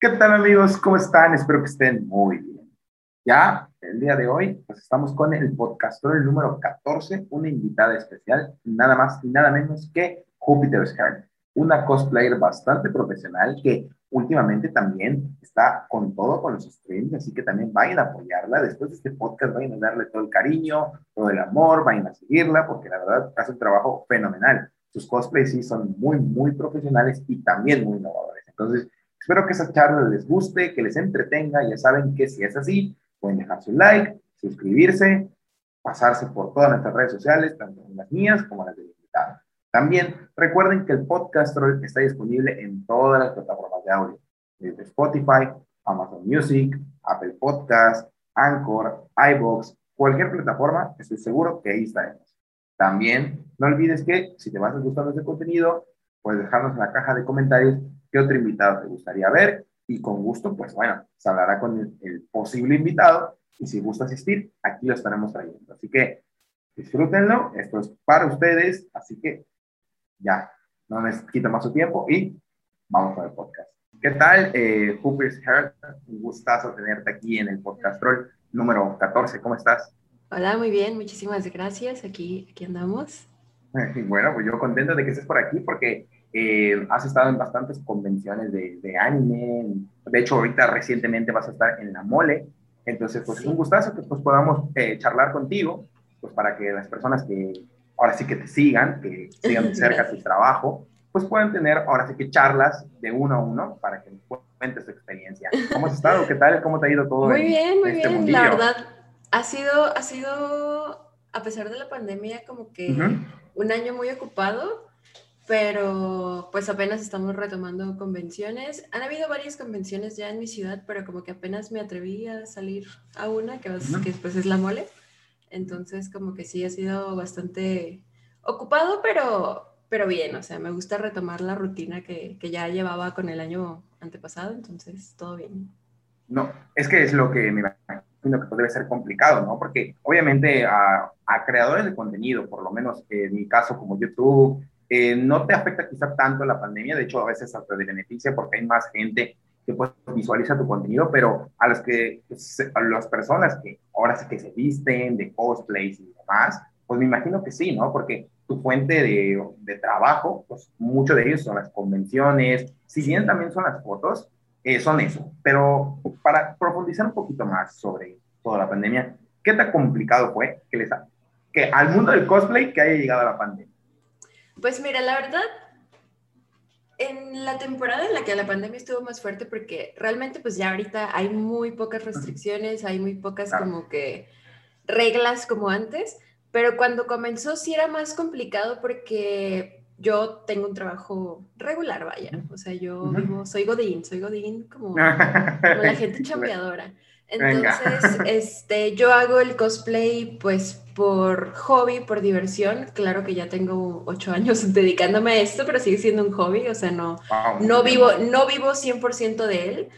¿Qué tal amigos? ¿Cómo están? Espero que estén muy bien. Ya el día de hoy pues estamos con el podcastor número 14, una invitada especial, nada más y nada menos que Jupiter Heart, una cosplayer bastante profesional que últimamente también está con todo con los streams, así que también vayan a apoyarla. Después de este podcast vayan a darle todo el cariño, todo el amor, vayan a seguirla porque la verdad hace un trabajo fenomenal. Sus cosplays sí son muy, muy profesionales y también muy innovadores. Entonces, Espero que esa charla les guste, que les entretenga. Ya saben que si es así, pueden dejar su like, suscribirse, pasarse por todas nuestras redes sociales, tanto las mías como las del invitado. También recuerden que el podcast está disponible en todas las plataformas de audio, desde Spotify, Amazon Music, Apple Podcast, Anchor, iBox, cualquier plataforma, estoy seguro que ahí estaremos. También no olvides que si te vas a gustar este contenido, puedes dejarnos en la caja de comentarios qué otro invitado te gustaría ver y con gusto, pues bueno, se hablará con el, posible invitado y si gusta asistir, aquí lo estaremos trayendo. Así que disfrútenlo, esto es para ustedes, así que ya, no les quita más su tiempo y vamos con el podcast. ¿Qué tal, eh, Cooper's Heart? Un gustazo tenerte aquí en el podcast Troll número 14. ¿Cómo estás? Hola, muy bien, muchísimas gracias. Aquí, aquí andamos. Bueno, pues yo contento de que estés por aquí porque eh, has estado en bastantes convenciones de, de, anime. De hecho, ahorita recientemente vas a estar en la Mole. Entonces, pues es un gustazo que pues, podamos eh, charlar contigo, pues para que las personas que ahora sí que te sigan, que sigan de cerca tu trabajo, pues puedan tener ahora sí que charlas de uno a uno para que nos cuentes tu experiencia. ¿Cómo has estado? ¿Qué tal? ¿Cómo te ha ido todo? Muy bien, muy este bien. La verdad, ha sido, ha sido, a pesar de la pandemia, como que un año muy ocupado pero pues apenas estamos retomando convenciones. Han habido varias convenciones ya en mi ciudad, pero como que apenas me atreví a salir a una, que, que después es la mole. Entonces como que sí ha sido bastante ocupado, pero, pero bien, o sea, me gusta retomar la rutina que, que ya llevaba con el año antepasado, entonces todo bien. No, es que es lo que me imagino que debe ser complicado, ¿no? Porque obviamente a, a creadores de contenido, por lo menos en mi caso como YouTube, eh, no te afecta quizá tanto la pandemia, de hecho a veces hasta te beneficia porque hay más gente que pues, visualiza tu contenido, pero a las que a las personas que ahora sí que se visten de cosplays y demás, pues me imagino que sí, ¿no? Porque tu fuente de, de trabajo, pues mucho de ellos son las convenciones, si bien también son las fotos, eh, son eso. Pero para profundizar un poquito más sobre toda la pandemia, ¿qué tan complicado fue que, les, que al mundo del cosplay que haya llegado la pandemia? Pues mira, la verdad, en la temporada en la que la pandemia estuvo más fuerte, porque realmente pues ya ahorita hay muy pocas restricciones, hay muy pocas como que reglas como antes, pero cuando comenzó sí era más complicado porque yo tengo un trabajo regular, vaya, o sea, yo soy Godín, soy Godín como, como la gente chambeadora. Entonces, este, yo hago el cosplay pues por hobby, por diversión. Claro que ya tengo ocho años dedicándome a esto, pero sigue siendo un hobby, o sea, no, no, vivo, no vivo 100% de él.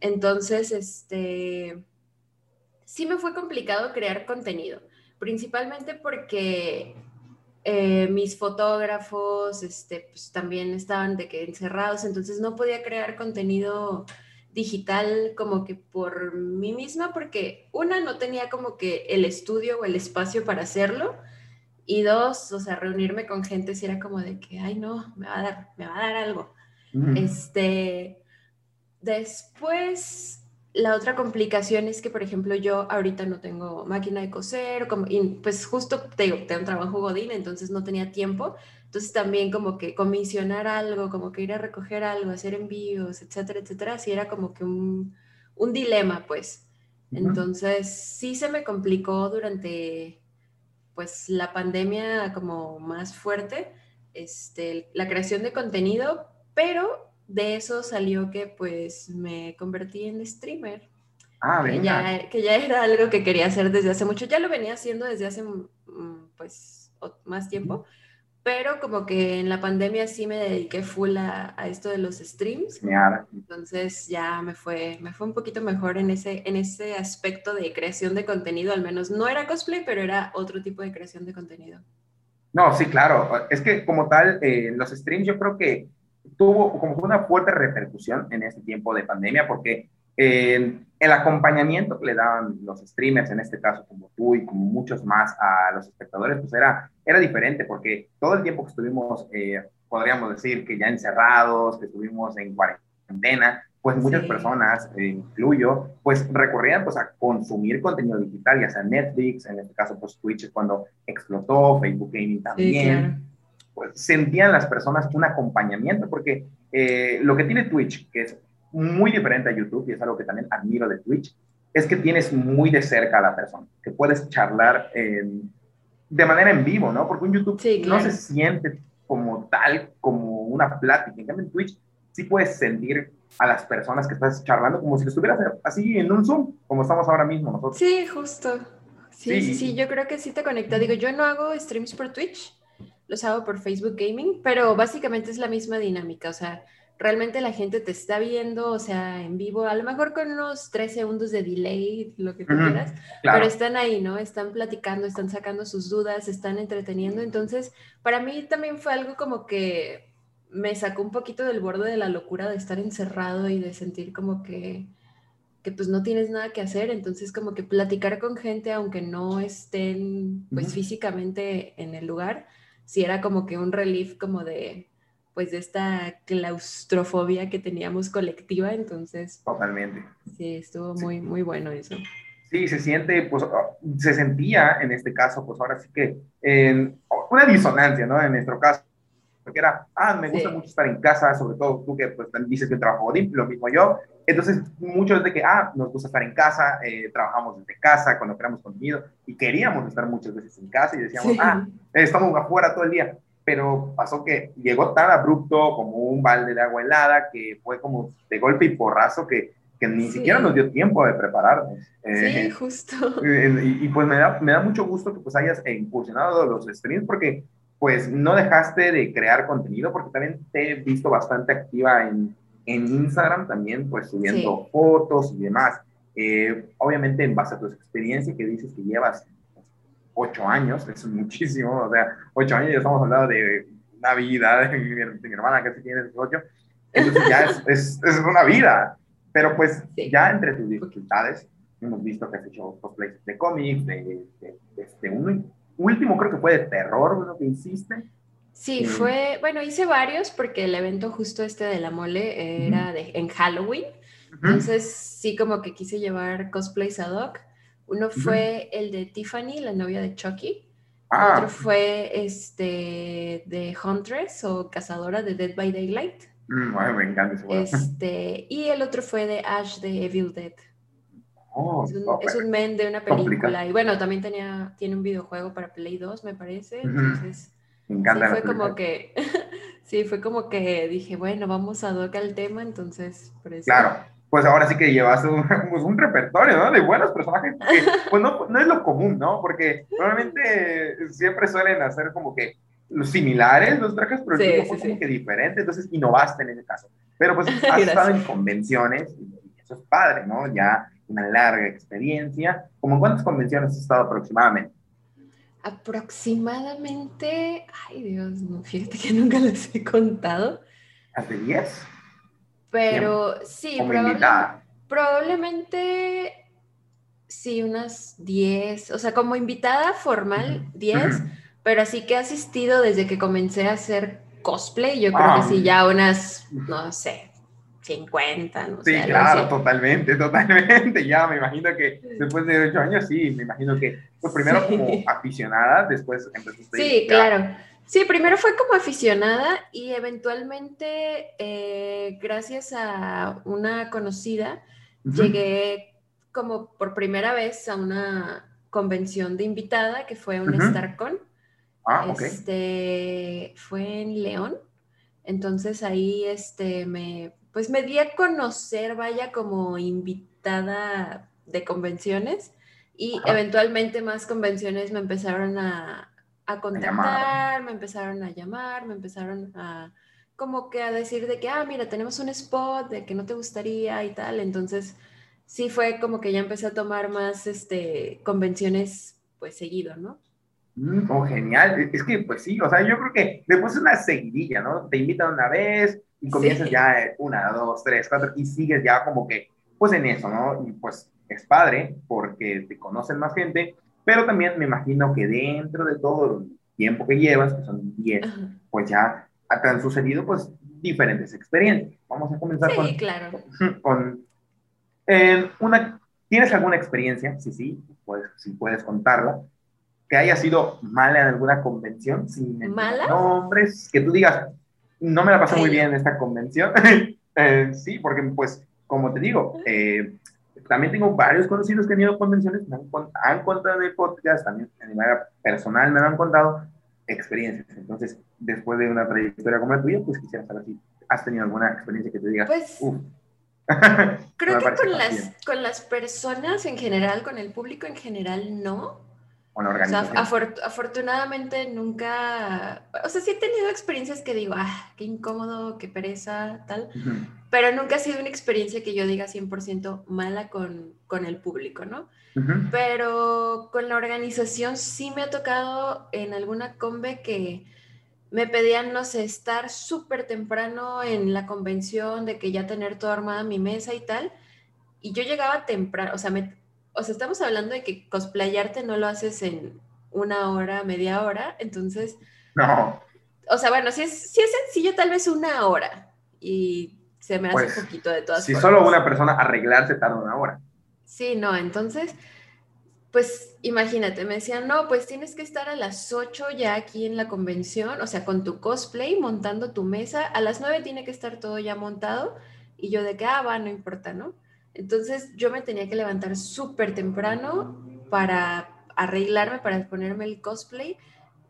Entonces, este, sí me fue complicado crear contenido, principalmente porque eh, mis fotógrafos este, pues, también estaban de que encerrados, entonces no podía crear contenido digital como que por mí misma, porque una, no tenía como que el estudio o el espacio para hacerlo, y dos, o sea, reunirme con gente si era como de que, ay, no, me va a dar, me va a dar algo. Este, después, la otra complicación es que, por ejemplo, yo ahorita no tengo máquina de coser, como, y pues justo tengo, tengo un trabajo godín, entonces no tenía tiempo, entonces también como que comisionar algo, como que ir a recoger algo, hacer envíos, etcétera, etcétera, sí era como que un, un dilema, pues. Entonces sí se me complicó durante pues la pandemia como más fuerte, este, la creación de contenido, pero de eso salió que pues me convertí en streamer. Ah, que ya, que ya era algo que quería hacer desde hace mucho, ya lo venía haciendo desde hace mm, pues más tiempo, pero como que en la pandemia sí me dediqué full a, esto de los streams. Entonces ya me fue, me fue un poquito mejor en ese, en ese aspecto de creación de contenido, al menos no era cosplay, pero era otro tipo de creación de contenido. No, sí, claro. Es que como tal, eh, los streams yo creo que tuvo como una fuerte repercusión en este tiempo de pandemia porque eh, el acompañamiento que le daban los streamers, en este caso como tú y como muchos más a los espectadores, pues era, era diferente porque todo el tiempo que estuvimos, eh, podríamos decir que ya encerrados, que estuvimos en cuarentena, pues muchas personas, eh, incluyo, pues recurrían pues a consumir contenido digital, ya sea Netflix, en este caso pues Twitch cuando explotó, Facebook Gaming también. Pues sentían las personas un acompañamiento, porque eh, lo que tiene Twitch, que es muy diferente a YouTube, y es algo que también admiro de Twitch, es que tienes muy de cerca a la persona, que puedes charlar de manera en vivo, ¿no? Porque un YouTube no se siente como tal, como una plática. En cambio, en Twitch sí puedes sentir a las personas que estás charlando como si estuvieras así en un Zoom, como estamos ahora mismo nosotros. Sí, justo. Sí, sí, sí, yo creo que sí te conecta. Digo, yo no hago streams por Twitch, los hago por Facebook Gaming, pero básicamente es la misma dinámica, o sea, realmente la gente te está viendo, o sea, en vivo, a lo mejor con unos tres segundos de delay, lo que tú quieras, pero están ahí, ¿no? Están platicando, están sacando sus dudas, están entreteniendo. Entonces, para mí también fue algo como que me sacó un poquito del borde de la locura de estar encerrado y de sentir como que, que pues no tienes nada que hacer, entonces como que platicar con gente aunque no estén pues físicamente en el lugar, sí era como que un relief como de pues de esta claustrofobia que teníamos colectiva, entonces totalmente. Sí, estuvo muy muy bueno eso. Sí, se siente, pues, ah, se sentía en este caso, pues ahora sí que en una disonancia, ¿no? En nuestro caso, porque era, ah, me gusta mucho estar en casa, sobre todo tú que pues dices que trabajo lo mismo yo. Entonces, muchos de que, ah, nos gusta estar en casa, eh, trabajamos desde casa cuando creamos contenido y queríamos estar muchas veces en casa y decíamos, ah, estamos afuera todo el día. Pero pasó que llegó tan abrupto como un balde de agua helada que fue como de golpe y porrazo que, que ni siquiera nos dio tiempo de prepararnos. sí, eh, justo. Y, y, pues me da, me da mucho gusto que pues hayas incursionado los streams porque pues no dejaste de crear contenido, porque también te he visto bastante activa en, en Instagram, también pues subiendo fotos y demás. Eh, obviamente en base a tu experiencia que dices que llevas ocho años, es muchísimo, o sea, ocho años ya estamos hablando de una vida, de mi, hermana que tiene ocho, entonces ya es, es, una vida, pero pues ya entre tus dificultades hemos visto que has hecho cosplays de cómics, de, de, de, de un último creo que fue de terror, lo que hiciste. Sí, fue, bueno, hice varios porque el evento justo este de la mole era de, en Halloween. Entonces sí como que quise llevar cosplays ad hoc. Uno fue el de Tiffany, la novia de Chucky. Ah. Otro fue este de Huntress o cazadora de Dead by Daylight. Mm, me encanta ese Este, y el otro fue de Ash de Evil Dead. Oh, es, un, men de una película. Y bueno, también tenía, tiene un videojuego para Play 2, me parece. Entonces, me encanta sí, fue como que, sí, fue como que dije, bueno, vamos a docar el tema, entonces, por eso. Claro, pues ahora sí que llevas un, pues un repertorio, ¿no? De buenos personajes, que, pues no, no, es lo común, ¿no? Porque normalmente siempre suelen hacer como que los similares los trajes, pero sí, sí, como que diferente, entonces innovaste en ese caso. Pero pues has estado en convenciones y eso es padre, ¿no? Ya una larga experiencia. ¿Cómo cuántas convenciones has estado aproximadamente? Aproximadamente, ay Dios, no, fíjate que nunca les he contado. ¿Hace 10? Pero sí, probablemente, probablemente sí, unas 10, o sea, como invitada formal, 10, pero así que he asistido desde que comencé a hacer cosplay, yo creo que sí, ya unas, no sé, 50, no sé. Sí, claro, totalmente, totalmente. Ya me imagino que después de 8 años, sí, me imagino que, pues primero como aficionada, después empezaste Sí, claro. Sí, primero fue como aficionada y eventualmente, eh, gracias a una conocida, llegué como por primera vez a una convención de invitada que fue un StarCon. Ah, ok. Este, fue en León. Entonces ahí este, me pues me di a conocer, vaya, como invitada de convenciones y eventualmente más convenciones me empezaron a, contactar, me empezaron a llamar, me empezaron a como que a decir de que, ah, mira, tenemos un spot, de que no te gustaría y tal. Entonces, sí fue como que ya empecé a tomar más este, convenciones pues seguido, ¿no? Mm, oh, genial. Es que, pues sí, o sea, yo creo que después es una seguidilla, ¿no? Te invitan una vez, Y comienzas ya una, dos, tres, cuatro, y sigues ya como que, pues en eso, ¿no? Y pues es padre porque te conocen más gente, pero también me imagino que dentro de todo el tiempo que llevas, que son 10, pues ya te han sucedido pues diferentes experiencias. Vamos a comenzar sí, con, claro. con eh, una, ¿tienes alguna experiencia? Sí, sí, pues si puedes contarla, que haya sido mala en alguna convención, sin ¿Mala? nombres, que tú digas, no me la pasé muy bien en esta convención. eh, sí, porque pues, como te digo, eh, también tengo varios conocidos que han ido a convenciones, me han, han contado el podcast, también de manera personal me han contado experiencias. Entonces, después de una trayectoria como la tuya, pues quisiera saber si has tenido alguna experiencia que te digas, pues, Uf. creo que con las, con las personas en general, con el público en general, no. Con la O sea, organización. afor- afortunadamente nunca, o sea, sí he tenido experiencias que digo, ah, qué incómodo, qué pereza, tal, Ujú. pero nunca ha sido una experiencia que yo diga 100% mala con, con el público, ¿no? Ujú. Pero con la organización sí me ha tocado en alguna combe que me pedían, no sé, estar súper temprano en la convención, de que ya tener toda armada mi mesa y tal. Y yo llegaba temprano, o sea, me- o sea, estamos hablando de que cosplayarte no lo haces en una hora, media hora. Entonces, No, o sea, bueno, si es, sí es sencillo, tal vez una hora. Y se me hace Pues, poquito de todas si formas. solo una persona arreglarse tarda una hora. Sí, no, entonces, pues imagínate, me decían, no, pues tienes que estar a las 8 ya aquí en la convención, o sea, con tu cosplay, montando tu mesa, a las 9 tiene que estar todo ya montado, y yo de que, ah, va, no importa, ¿no? Entonces yo me tenía que levantar súper temprano para arreglarme, para ponerme el cosplay,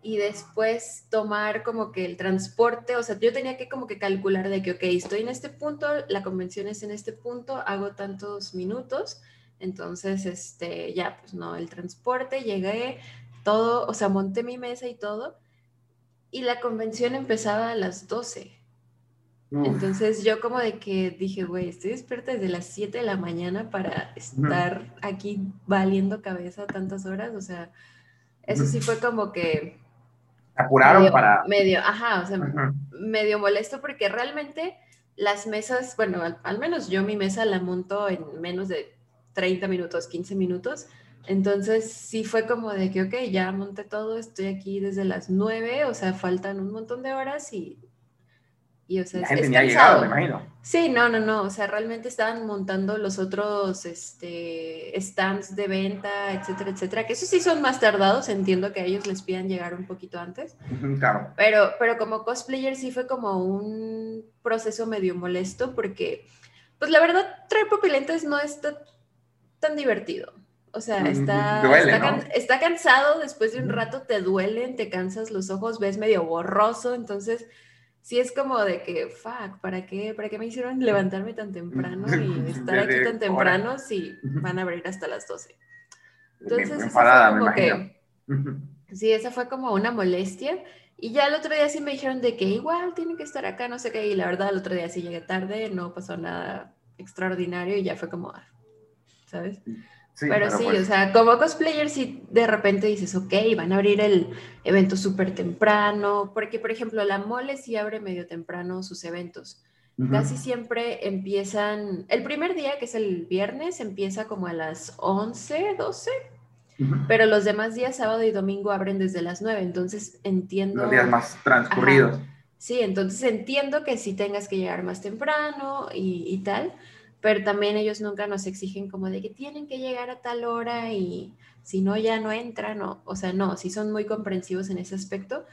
y después tomar como que el transporte, o sea, yo tenía que como que calcular de que, ok, estoy en este punto, la convención es en este punto, hago tantos minutos, entonces, este, ya, pues no, el transporte, llegué, todo, o sea, monté mi mesa y todo, y la convención empezaba a las 12. Uf. Entonces yo como de que dije, güey, estoy despierta desde las 7 de la mañana para estar aquí valiendo cabeza tantas horas, o sea, eso sí fue como que apuraron medio, para... medio, ajá, o sea, medio molesto porque realmente las mesas, bueno, al, al menos yo mi mesa la monto en menos de 30 minutos, 15 minutos. Entonces sí fue como de que, ok, ya monté todo, estoy aquí desde las 9, o sea, faltan un montón de horas y, y o sea, La es, gente es ni ha llegado, me imagino. Sí, no, no, no, o sea, realmente estaban montando los otros este, stands de venta, etcétera, etcétera, que esos sí son más tardados, entiendo que a ellos les pidan llegar un poquito antes. Claro. Pero, pero como cosplayer sí fue como un proceso medio molesto porque, pues la verdad, traer pupilentes no está tan divertido. O sea, está, duele, está, ¿no? está cansado, después de un rato te duelen, te cansas los ojos, ves medio borroso, entonces sí es como de que, fuck, ¿para qué, ¿para qué me hicieron levantarme tan temprano y estar aquí tan temprano si van a abrir hasta las 12? Me- Entonces, eso enfadada, fue me como que... Sí, esa fue como una molestia. Y ya el otro día sí me dijeron de que igual tienen que estar acá, no sé qué. Y la verdad, el otro día sí llegué tarde, no pasó nada extraordinario y ya fue como, ah, ¿sabes? Sí, pero sí, pues, o sea, como cosplayer sí de repente dices, ok, van a abrir el evento súper temprano. Porque, por ejemplo, la mole sí abre medio temprano sus eventos. Casi siempre empiezan, el primer día, que es el viernes, empieza como a las 11, 12 Ujú. pero los demás días, sábado y domingo, abren desde las 9, entonces entiendo. Los días más transcurridos. Sí, entonces entiendo que sí tengas que llegar más temprano y, y tal, pero también ellos nunca nos exigen como de que tienen que llegar a tal hora y si no ya no entran, o, o sea, no, sí son muy comprensivos en ese aspecto.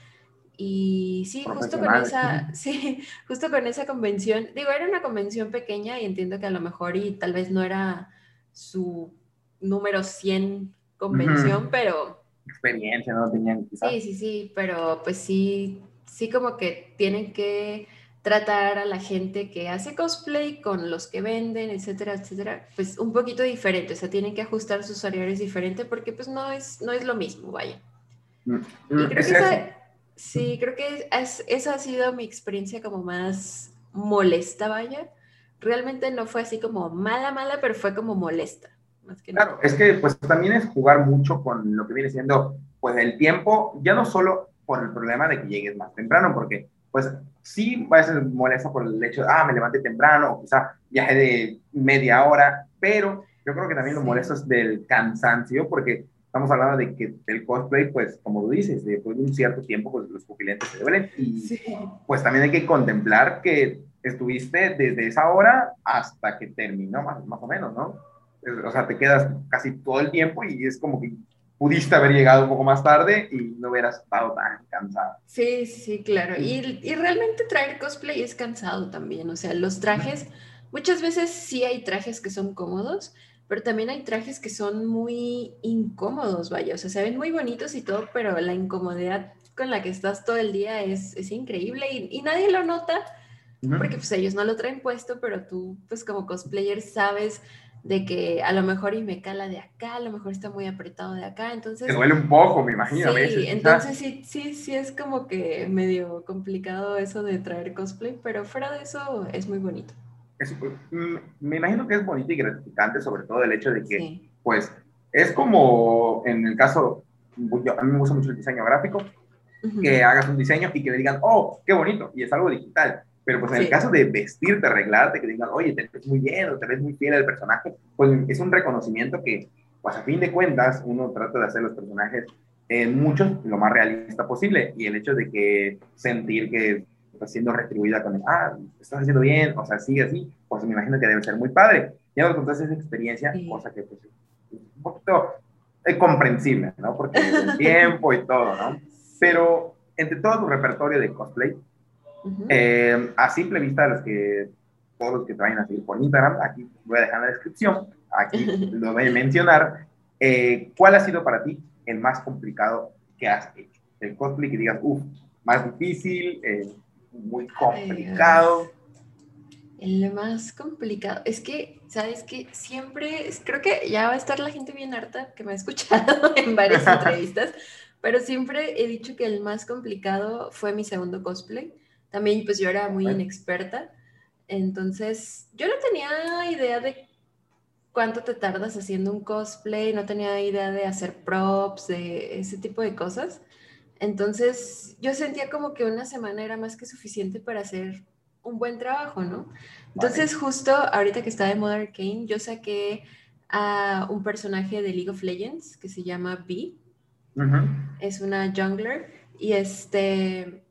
Y sí, justo con esa, sí, justo con esa convención, digo, era una convención pequeña y entiendo que a lo mejor y tal vez no era su número 100 convención, Ujú. pero Experiencia, no tenían quizás. Sí, sí, sí, pero pues sí, sí como que tienen que tratar a la gente que hace cosplay con los que venden, etcétera, etcétera, pues un poquito diferente, o sea, tienen que ajustar sus horarios diferente porque pues no es, no es lo mismo, vaya. Mm, Y mm, creo es que esa, sí, creo que es- esa ha sido mi experiencia como más molesta, vaya. Realmente no fue así como mala, mala, pero fue como molesta, más que. Claro, es que pues también es jugar mucho con lo que viene siendo pues el tiempo, ya no solo por el problema de que llegues más temprano, porque pues sí va a ser molesta por el hecho de, ah, me levanté temprano, o quizá viaje de media hora, pero yo creo que también lo molesto es del cansancio, porque estamos hablando de que el cosplay, pues, como tú dices, después de un cierto tiempo, pues los pupilentes se duelen. Y pues también hay que contemplar que estuviste desde esa hora hasta que terminó, más, más o menos, ¿no? O sea, te quedas casi todo el tiempo y es como que pudiste haber llegado un poco más tarde y no hubieras estado tan cansado. Sí, sí, claro. Y, y realmente traer cosplay es cansado también. O sea, los trajes, muchas veces sí hay trajes que son cómodos, pero también hay trajes que son muy incómodos, vaya. O sea, se ven muy bonitos y todo, pero la incomodidad con la que estás todo el día es, es increíble y, y, nadie lo nota porque pues ellos no lo traen puesto, pero tú pues como cosplayer sabes de que a lo mejor y me cala de acá, a lo mejor está muy apretado de acá, entonces... Te duele un poco, me imagino. Sí, entonces sí, sí, sí es como que medio complicado eso de traer cosplay, pero fuera de eso es muy bonito. Mm, me imagino que es bonito y gratificante, sobre todo el hecho de que, pues, es como en el caso, a mí me gusta mucho el diseño gráfico, que hagas un diseño y que le digan, oh, qué bonito, y es algo digital pero pues en el caso de vestirte, arreglarte, que digan, oye, te ves muy bien o te ves muy fiel al personaje, pues es un reconocimiento que, pues a fin de cuentas, uno trata de hacer los personajes eh, muchos lo más realista posible. Y el hecho de que sentir que estás siendo retribuida con, ah, estás haciendo bien, o sea, sigue así, pues me imagino que debe ser muy padre. Ya nos contaste esa experiencia, cosa que pues un poquito es comprensible, ¿no? Porque el tiempo y todo, ¿no? Pero entre todo tu repertorio de cosplay, eh, a simple vista, los que, todos los que te vayan a seguir por Instagram, aquí voy a dejar en la descripción, aquí lo voy a mencionar, eh, ¿cuál ha sido para ti el más complicado que has hecho? El cosplay que digas, uff, más difícil, eh, muy complicado. El más complicado. Es que, ¿sabes que Siempre, creo que ya va a estar la gente bien harta que me ha escuchado en varias entrevistas, pero siempre he dicho que el más complicado fue mi segundo cosplay. También pues yo era muy inexperta, entonces yo no tenía idea de cuánto te tardas haciendo un cosplay, no tenía idea de hacer props, de ese tipo de cosas. Entonces yo sentía como que una semana era más que suficiente para hacer un buen trabajo, ¿no? Entonces justo ahorita que está de moda Arcane, yo saqué a un personaje de League of Legends que se llama B. Es una jungler y este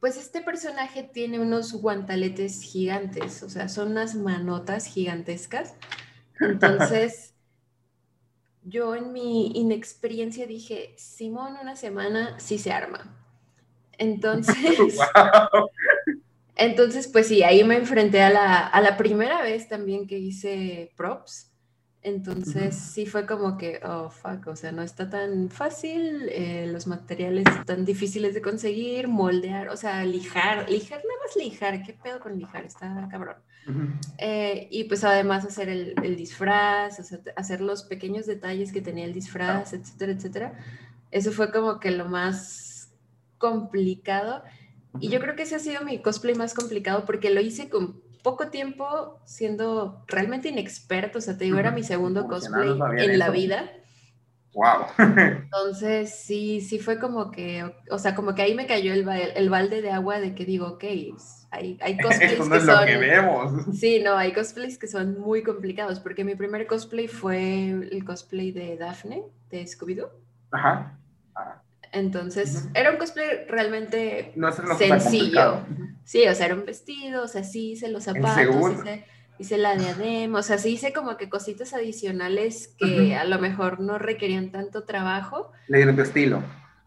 pues este personaje tiene unos guantaletes gigantes, o sea, son unas manotas gigantescas. Entonces, yo en mi inexperiencia dije, Simón, una semana sí se arma. Entonces, entonces pues sí, ahí me enfrenté a la, a la primera vez también que hice props. Entonces sí fue como que, oh, fuck, o sea, no está tan fácil, eh, los materiales están difíciles de conseguir, moldear, o sea, lijar, lijar, nada más lijar, ¿qué pedo con lijar? Está cabrón. Eh, y pues además hacer el, el disfraz, hacer los pequeños detalles que tenía el disfraz, etcétera, etcétera. Eso fue como que lo más complicado. Y yo creo que ese ha sido mi cosplay más complicado porque lo hice con poco tiempo siendo realmente inexperto, o sea, te digo, era mi segundo cosplay en la vida. Wow. Entonces, sí, sí fue como que, o sea, como que ahí me cayó el, el balde de agua de que digo, ok, hay, hay cosplays no que son... que vemos. Sí, no, hay cosplays que son muy complicados, porque mi primer cosplay fue el cosplay de Daphne, de Scooby-Doo. Ajá. Entonces, era un cosplay realmente sencillo. Sí, o sea, era un vestido, o sea, sí hice los zapatos, hice, hice, la diadema, o sea, sí hice como que cositas adicionales que a lo mejor no requerían tanto trabajo. Le dieron tu estilo.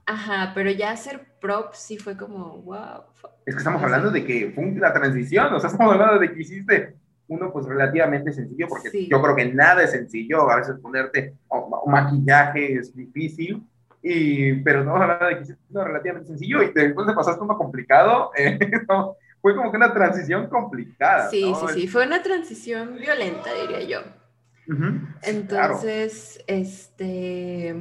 Ajá, pero ya hacer props sí fue como, wow. Es que estamos hablando de que fue la transición, o sea, estamos hablando de que hiciste uno pues relativamente sencillo, porque yo creo que nada es sencillo, a veces ponerte maquillaje es difícil, y, pero no hablando de que es relativamente sencillo y después de pasaste uno complicado, eh, fue como que una transición complicada. Sí, sí, sí, fue una transición violenta, diría yo. Entonces, este,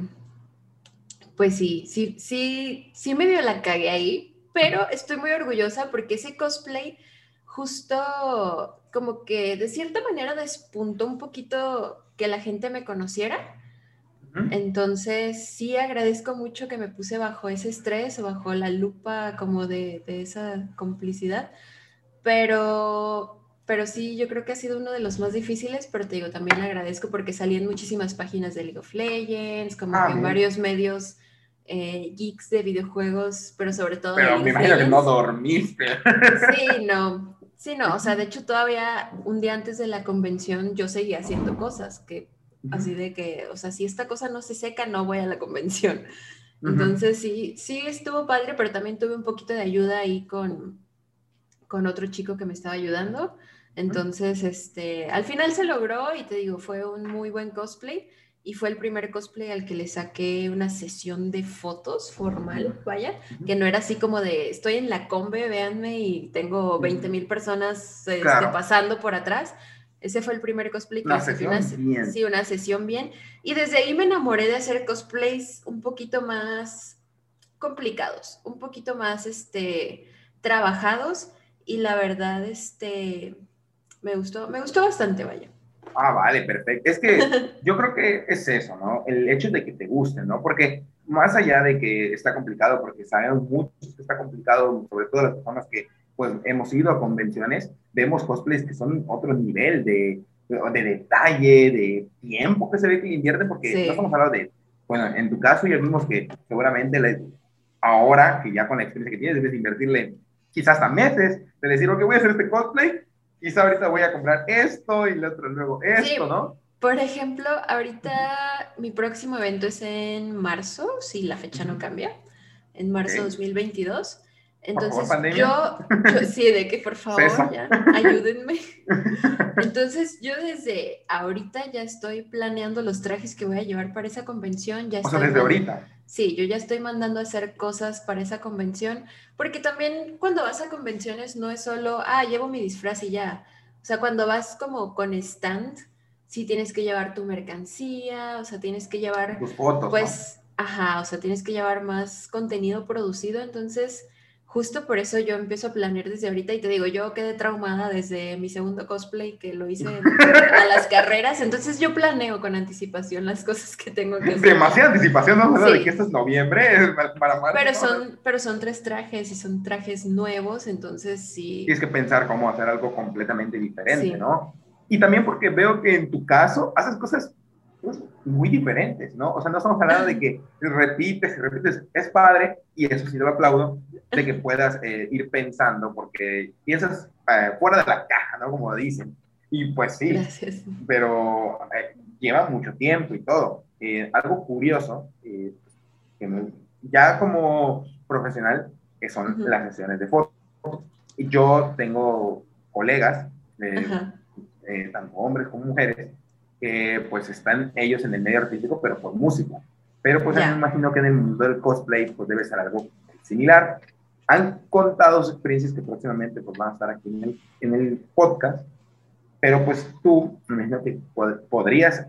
pues sí, sí, sí, sí medio la cagué ahí, pero estoy muy orgullosa porque ese cosplay justo como que de cierta manera despuntó un poquito que la gente me conociera Entonces, sí agradezco mucho que me puse bajo ese estrés o bajo la lupa como de, de esa complicidad, pero pero sí, yo creo que ha sido uno de los más difíciles, pero te digo, también le agradezco porque salí en muchísimas páginas de League of Legends, como ah, en varios medios eh, geeks de videojuegos, pero sobre todo... Pero me imagino que no dormiste. Sí, no, sí, no, o sea, de hecho todavía un día antes de la convención yo seguía haciendo cosas, que así de que, o sea, si esta cosa no se seca, no voy a la convención. Entonces sí, sí estuvo padre, pero también tuve un poquito de ayuda ahí con, con otro chico que me estaba ayudando. Entonces, este, al final se logró y te digo, fue un muy buen cosplay y fue el primer cosplay al que le saqué una sesión de fotos formal, vaya, que no era así como de estoy en la combe, véanme y tengo 20 mil personas este, pasando por atrás. Ese fue el primer cosplay que una sesión Sí, una sesión bien. Y desde ahí me enamoré de hacer cosplays un poquito más complicados, un poquito más este, trabajados y la verdad, este, me gustó, me gustó bastante, vaya. Ah, vale, perfecto. Es que yo creo que es eso, ¿no? El hecho de que te guste, ¿no? Porque más allá de que está complicado, porque sabemos mucho que está complicado, sobre todo las personas que pues hemos ido a convenciones, vemos cosplays que son otro nivel de, de detalle, de tiempo que se ve que invierte, porque no estamos hablando de, bueno, en tu caso ya vimos que seguramente ahora, que ya con la experiencia que tienes, debes invertirle quizás hasta meses, de decir, ok, voy a hacer este cosplay, quizá ahorita voy a comprar esto y el otro luego esto, ¿no? Por ejemplo, ahorita mi próximo evento es en marzo, si la fecha no cambia, en marzo de 2022. Entonces, yo, sí, de que por favor, ya, ayúdenme. Entonces, yo desde ahorita ya estoy planeando los trajes que voy a llevar para esa convención. Ya o sea, desde ahorita. Sí, yo ya estoy mandando a hacer cosas para esa convención, porque también cuando vas a convenciones no es solo, ah, llevo mi disfraz y ya. O sea, cuando vas como con stand, sí tienes que llevar tu mercancía, o sea, tienes que llevar... Tus fotos. Pues, ajá, o sea, tienes que llevar más contenido producido, entonces justo por eso yo empiezo a planear desde ahorita y te digo, yo quedé traumada desde mi segundo cosplay que lo hice a las carreras, entonces yo planeo con anticipación las cosas que tengo que hacer. Demasiada anticipación, no sí. de que esto es noviembre, para marzo. Pero son, pero son tres trajes y son trajes nuevos, entonces sí. Tienes que pensar cómo hacer algo completamente diferente, ¿no? Y también porque veo que en tu caso haces cosas muy diferentes, ¿no? O sea, no estamos hablando de que repites y repites, es padre, y eso sí lo aplaudo, de que puedas eh, ir pensando, porque piensas eh, fuera de la caja, ¿no? Como dicen. Y pues sí, pero eh, lleva mucho tiempo y todo. algo curioso, que ya como profesional, que son las sesiones de fotos. Yo tengo colegas, tanto hombres como mujeres, que pues están ellos en el medio artístico, pero por música. Pero pues me imagino que en el mundo del cosplay pues debe ser algo similar. Han contado sus experiencias que próximamente pues van a estar aquí en el, en el podcast, pero pues tú, me imagino que podrías,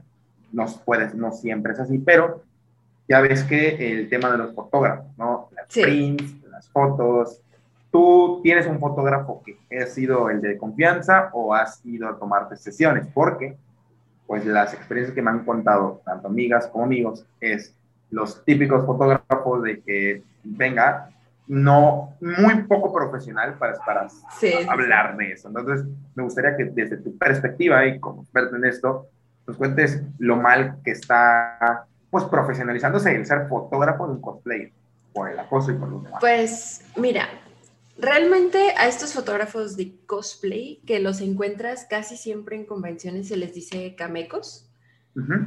no puedes, no siempre es así, pero ya ves que el tema de los fotógrafos, ¿no? Las prints, las fotos, ¿tú tienes un fotógrafo que ha sido el de confianza o has ido a tomarte sesiones? Porque pues las experiencias que me han contado tanto amigas como amigos es los típicos fotógrafos de que venga no muy poco profesional para, para hablar de eso. Entonces, me gustaría que desde tu perspectiva y como experto en esto, nos cuentes lo mal que está pues profesionalizándose el ser fotógrafo de un cosplay por el acoso y por lo demás. Pues mira, Realmente a estos fotógrafos de cosplay, que los encuentras casi siempre en convenciones, se les dice camecos.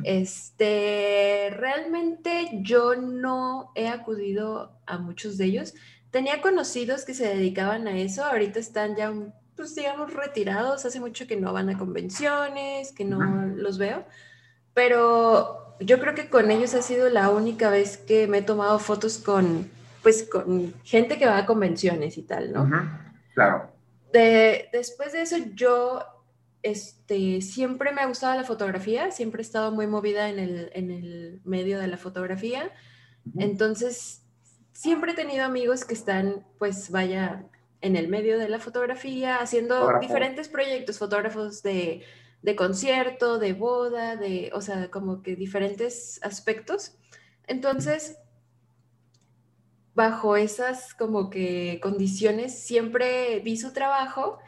Este, realmente yo no he acudido a muchos de ellos. Tenía conocidos que se dedicaban a eso, ahorita están ya, pues digamos, retirados, hace mucho que no van a convenciones, que no los veo, pero yo creo que con ellos ha sido la única vez que me he tomado fotos con, pues con gente que va a convenciones y tal, ¿no? Claro. De, después de eso, yo este, siempre me ha gustado la fotografía, siempre he estado muy movida en el, en el medio de la fotografía. Entonces, siempre he tenido amigos que están, pues vaya, en el medio de la fotografía, haciendo diferentes proyectos, fotógrafos de, de concierto, de boda, de, o sea, como que diferentes aspectos. Entonces, bajo esas como que condiciones, siempre vi su trabajo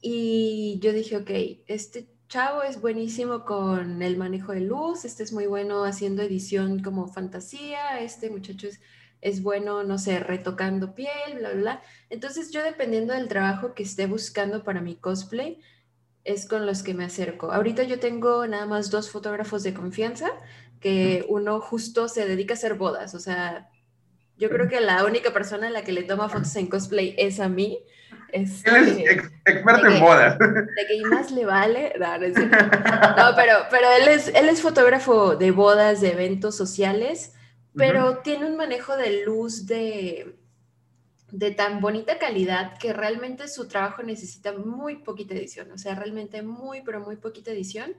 y yo dije, ok, este chavo es buenísimo con el manejo de luz, este es muy bueno haciendo edición como fantasía, este muchacho es, es bueno, no sé, retocando piel, bla, bla, bla. Entonces yo dependiendo del trabajo que esté buscando para mi cosplay, es con los que me acerco. Ahorita yo tengo nada más dos fotógrafos de confianza, que uno justo se dedica a hacer bodas, o sea, yo creo que la única persona a la que le toma fotos en cosplay es a mí. Este, Él es experto en bodas. De que más le vale. No, no, pero, pero él, es, él es fotógrafo de bodas, de eventos sociales, pero tiene un manejo de luz de, de tan bonita calidad que realmente su trabajo necesita muy poquita edición, o sea, realmente muy, pero muy poquita edición.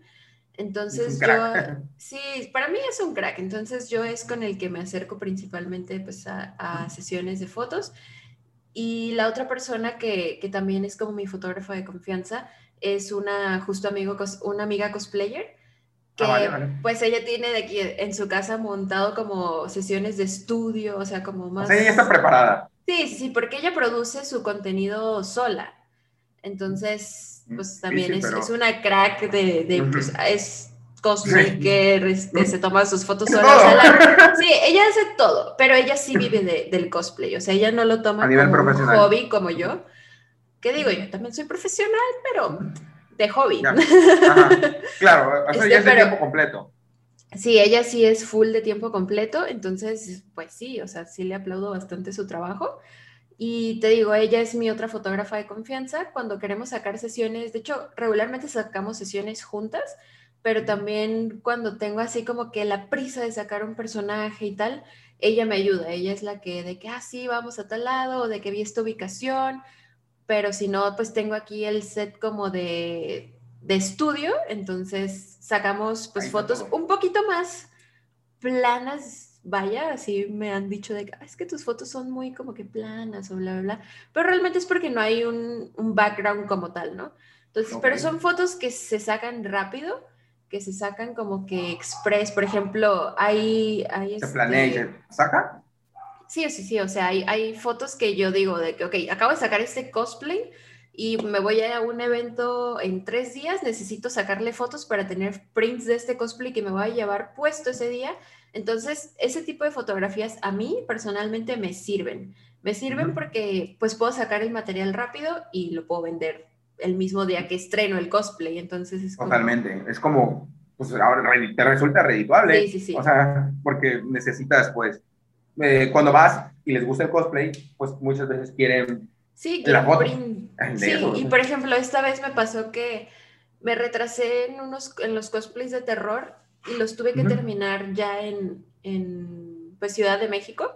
Entonces yo, sí, para mí es un crack, entonces yo es con el que me acerco principalmente pues a, sesiones de fotos. Y la otra persona que, que, también es como mi fotógrafa de confianza es una justo amigo, una amiga cosplayer, que ah, pues ella tiene de aquí en su casa montado como sesiones de estudio, o sea, como más... O sea, ella está preparada. Sí, sí, porque ella produce su contenido sola. Entonces, mm, pues también es, es, una crack de, de pues, es cosmaker, este, se toma sus fotos sola. sí, ella hace todo, pero ella sí vive de, del cosplay, o sea, ella no lo toma como un hobby como yo. ¿Qué digo? Yo también soy profesional, pero de hobby. Claro, eso ya es de tiempo completo. Sí, ella sí es full de tiempo completo, entonces, pues sí, o sea, sí le aplaudo bastante su trabajo. Y te digo, ella es mi otra fotógrafa de confianza. Cuando queremos sacar sesiones, de hecho, regularmente sacamos sesiones juntas, pero también cuando tengo así como que la prisa de sacar un personaje y tal, ella me ayuda. Ella es la que de que, ah, sí, vamos a tal lado, o de que vi esta ubicación, pero si no, pues tengo aquí el set como de, de estudio, entonces sacamos pues fotos un poquito más planas, vaya, así me han dicho de que ah, es que tus fotos son muy como que planas o bla, bla, bla, pero realmente es porque no hay un, un background como tal, ¿no? Entonces, pero son fotos que se sacan rápido, que se sacan como que express, por ejemplo, hay... hay ¿Se planea y este se saca? Sí, sí, sí, o sea, hay, hay fotos que yo digo de que, ok, acabo de sacar este cosplay, y me voy a un evento en tres días, necesito sacarle fotos para tener prints de este cosplay que me voy a llevar puesto ese día. Entonces, ese tipo de fotografías a mí personalmente me sirven. Me sirven porque pues puedo sacar el material rápido y lo puedo vender el mismo día que estreno el cosplay. Entonces es Totalmente. Es como, pues ahora te resulta redituable. Sí, sí, sí. O sea, porque necesitas pues, eh, cuando vas y les gusta el cosplay, pues muchas veces quieren Sí, Sí, y por ejemplo, esta vez me pasó que me retrasé en, unos, en los cosplays de terror y los tuve que terminar ya en, en pues, Ciudad de México.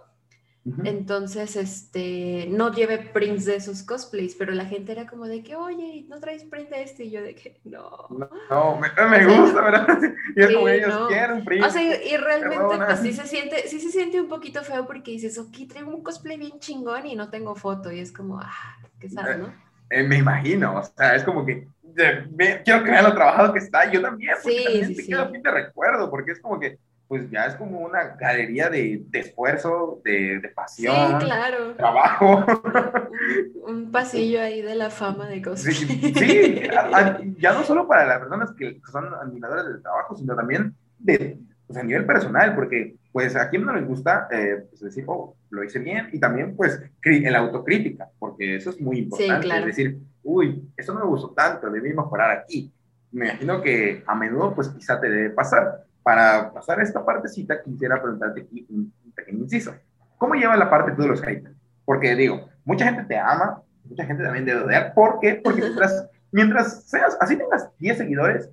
Entonces, este, no llevé prints de esos cosplays, pero la gente era como de que, oye, ¿no traes print de este? Y yo de que, no. No, me, gusta, ¿verdad? Y es como ellos quieren print. O sea, y realmente, pues sí se, siente, sí se siente un poquito feo porque dices, ok, traigo un cosplay bien chingón y no tengo foto. Y es como, ah, qué sad, ¿no? Eh, me imagino, o sea, es como que quiero que vean lo trabajado que está, yo también, porque sí, también sí, te sí. quedo de recuerdo, porque es como que pues ya es como una galería de, de esfuerzo, de, de, pasión, claro. trabajo. Un, pasillo ahí de la fama de cosas. Sí, ya no solo para las personas que son admiradoras del trabajo, sino también de, pues, a nivel personal, porque pues a quien no les gusta eh, pues, decir, oh, lo hice bien, y también pues la autocrítica, porque eso es muy importante, sí, claro. decir, uy, eso no me gustó tanto, debí mejorar aquí. Me imagino que a menudo pues quizá te debe pasar para pasar esta partecita, quisiera preguntarte aquí un, pequeño inciso. ¿Cómo lleva la parte tú de los haters? Porque digo, mucha gente te ama, mucha gente también debe odiar. ¿Por qué? Porque mientras, mientras seas, así tengas 10 seguidores,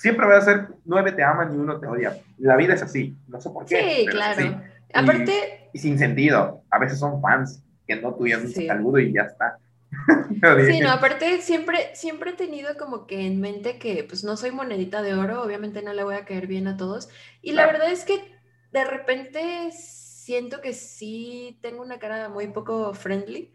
siempre va a ser 9 te aman y uno te odia. La vida es así, no sé por qué. Sí, claro. Aparte... Y, sin sentido. A veces son fans que no tuvieron un saludo y ya está. sí, no, aparte siempre, siempre he tenido como que en mente que pues no soy monedita de oro, obviamente no le voy a caer bien a todos. Y la verdad es que de repente siento que sí tengo una cara muy poco friendly.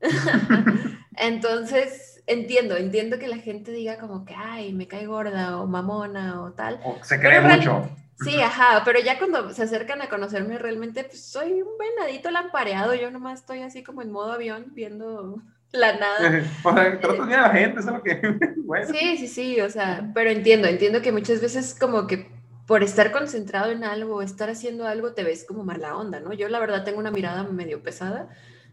Entonces, entiendo, entiendo que la gente diga como que, ay, me cae gorda o mamona o tal. O se cree mucho. Sí, ajá, pero ya cuando se acercan a conocerme realmente, pues soy un venadito lampareado, yo nomás estoy así como en modo avión viendo la nada. o sea, trato bien a la gente, eso es lo que... bueno. Sí, sí, sí, o sea, pero entiendo, entiendo que muchas veces como que por estar concentrado en algo estar haciendo algo te ves como mala onda, ¿no? Yo la verdad tengo una mirada medio pesada,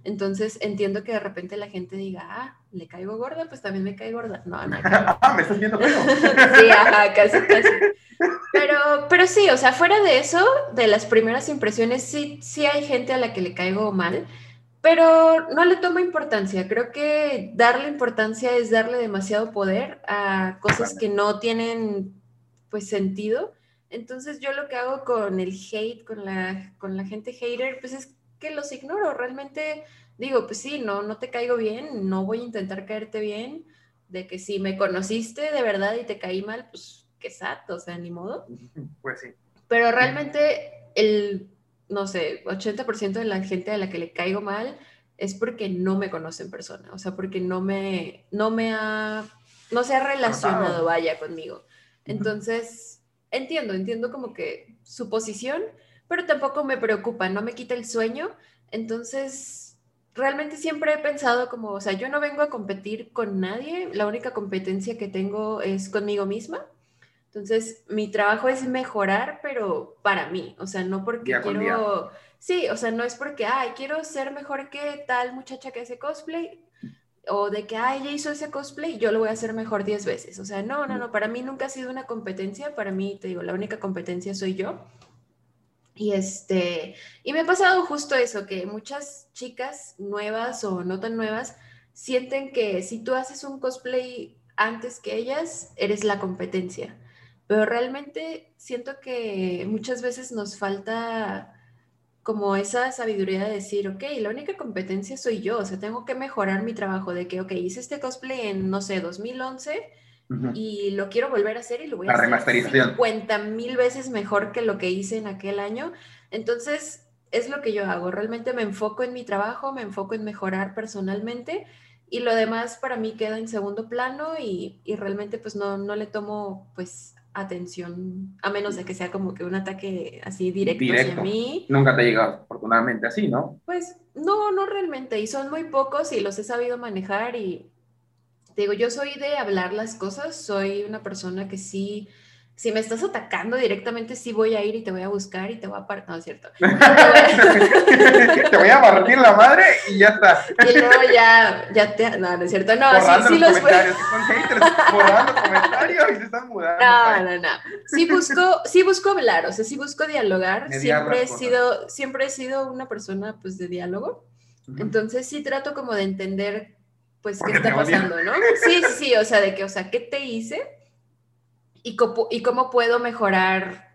entonces entiendo que de repente la gente diga, ah, le caigo gorda, pues también me caigo gorda. No, no. ah, me estás viendo feo. sí, ajá, casi, casi. Pero, pero sí, o sea, fuera de eso, de las primeras impresiones, sí, sí hay gente a la que le caigo mal, pero no le tomo importancia. Creo que darle importancia es darle demasiado poder a cosas que no tienen, pues, sentido. Entonces yo lo que hago con el hate, con la, con la gente hater, pues es que los ignoro. Realmente digo, pues sí, no, no te caigo bien, no voy a intentar caerte bien. De que si me conociste de verdad y te caí mal, pues exacto, o sea, ni modo. Pues sí. Pero realmente el, no sé, 80% de la gente a la que le caigo mal es porque no me conoce en persona, o sea, porque no me, no me ha, no se ha relacionado, vaya, conmigo. Entonces, entiendo, entiendo como que su posición, pero tampoco me preocupa, no me quita el sueño. Entonces, realmente siempre he pensado como, o sea, yo no vengo a competir con nadie, la única competencia que tengo es conmigo misma. Entonces, mi trabajo es mejorar, pero para mí, o sea, no porque quiero, sí, o sea, no es porque, ay, quiero ser mejor que tal muchacha que hace cosplay, o de que, ay, ella hizo ese cosplay, yo lo voy a hacer mejor 10 veces. O sea, no, no, no, para mí nunca ha sido una competencia, para mí, te digo, la única competencia soy yo. Y este, y me ha pasado justo eso, que muchas chicas nuevas o no tan nuevas sienten que si tú haces un cosplay antes que ellas, eres la competencia. Pero realmente siento que muchas veces nos falta como esa sabiduría de decir, ok, la única competencia soy yo, o sea, tengo que mejorar mi trabajo de que, ok, hice este cosplay en, no sé, 2011 y lo quiero volver a hacer y lo voy a hacer 50 mil veces mejor que lo que hice en aquel año. Entonces, es lo que yo hago, realmente me enfoco en mi trabajo, me enfoco en mejorar personalmente y lo demás para mí queda en segundo plano y, y realmente pues no, no le tomo pues atención, a menos de que sea como que un ataque así directo, hacia mí. Nunca te ha llegado afortunadamente así, ¿no? Pues no, no realmente, y son muy pocos y los he sabido manejar y te digo, yo soy de hablar las cosas, soy una persona que sí si me estás atacando directamente, sí voy a ir y te voy a buscar y te voy a partir. No, es cierto. te voy a partir la madre y ya está. Y luego ya, ya te. No, no es cierto. No, sí, sí los, comentarios. Son haters borrando comentarios y se están mudando. No, no, no. Sí busco, sí busco hablar, o sea, sí busco dialogar. siempre he, sido, siempre he sido una persona, pues, de diálogo. Entonces sí trato como de entender, pues, qué está pasando, ¿no? Sí, sí, sí, o sea, de que, o sea, ¿qué te hice? y, y cómo puedo mejorar,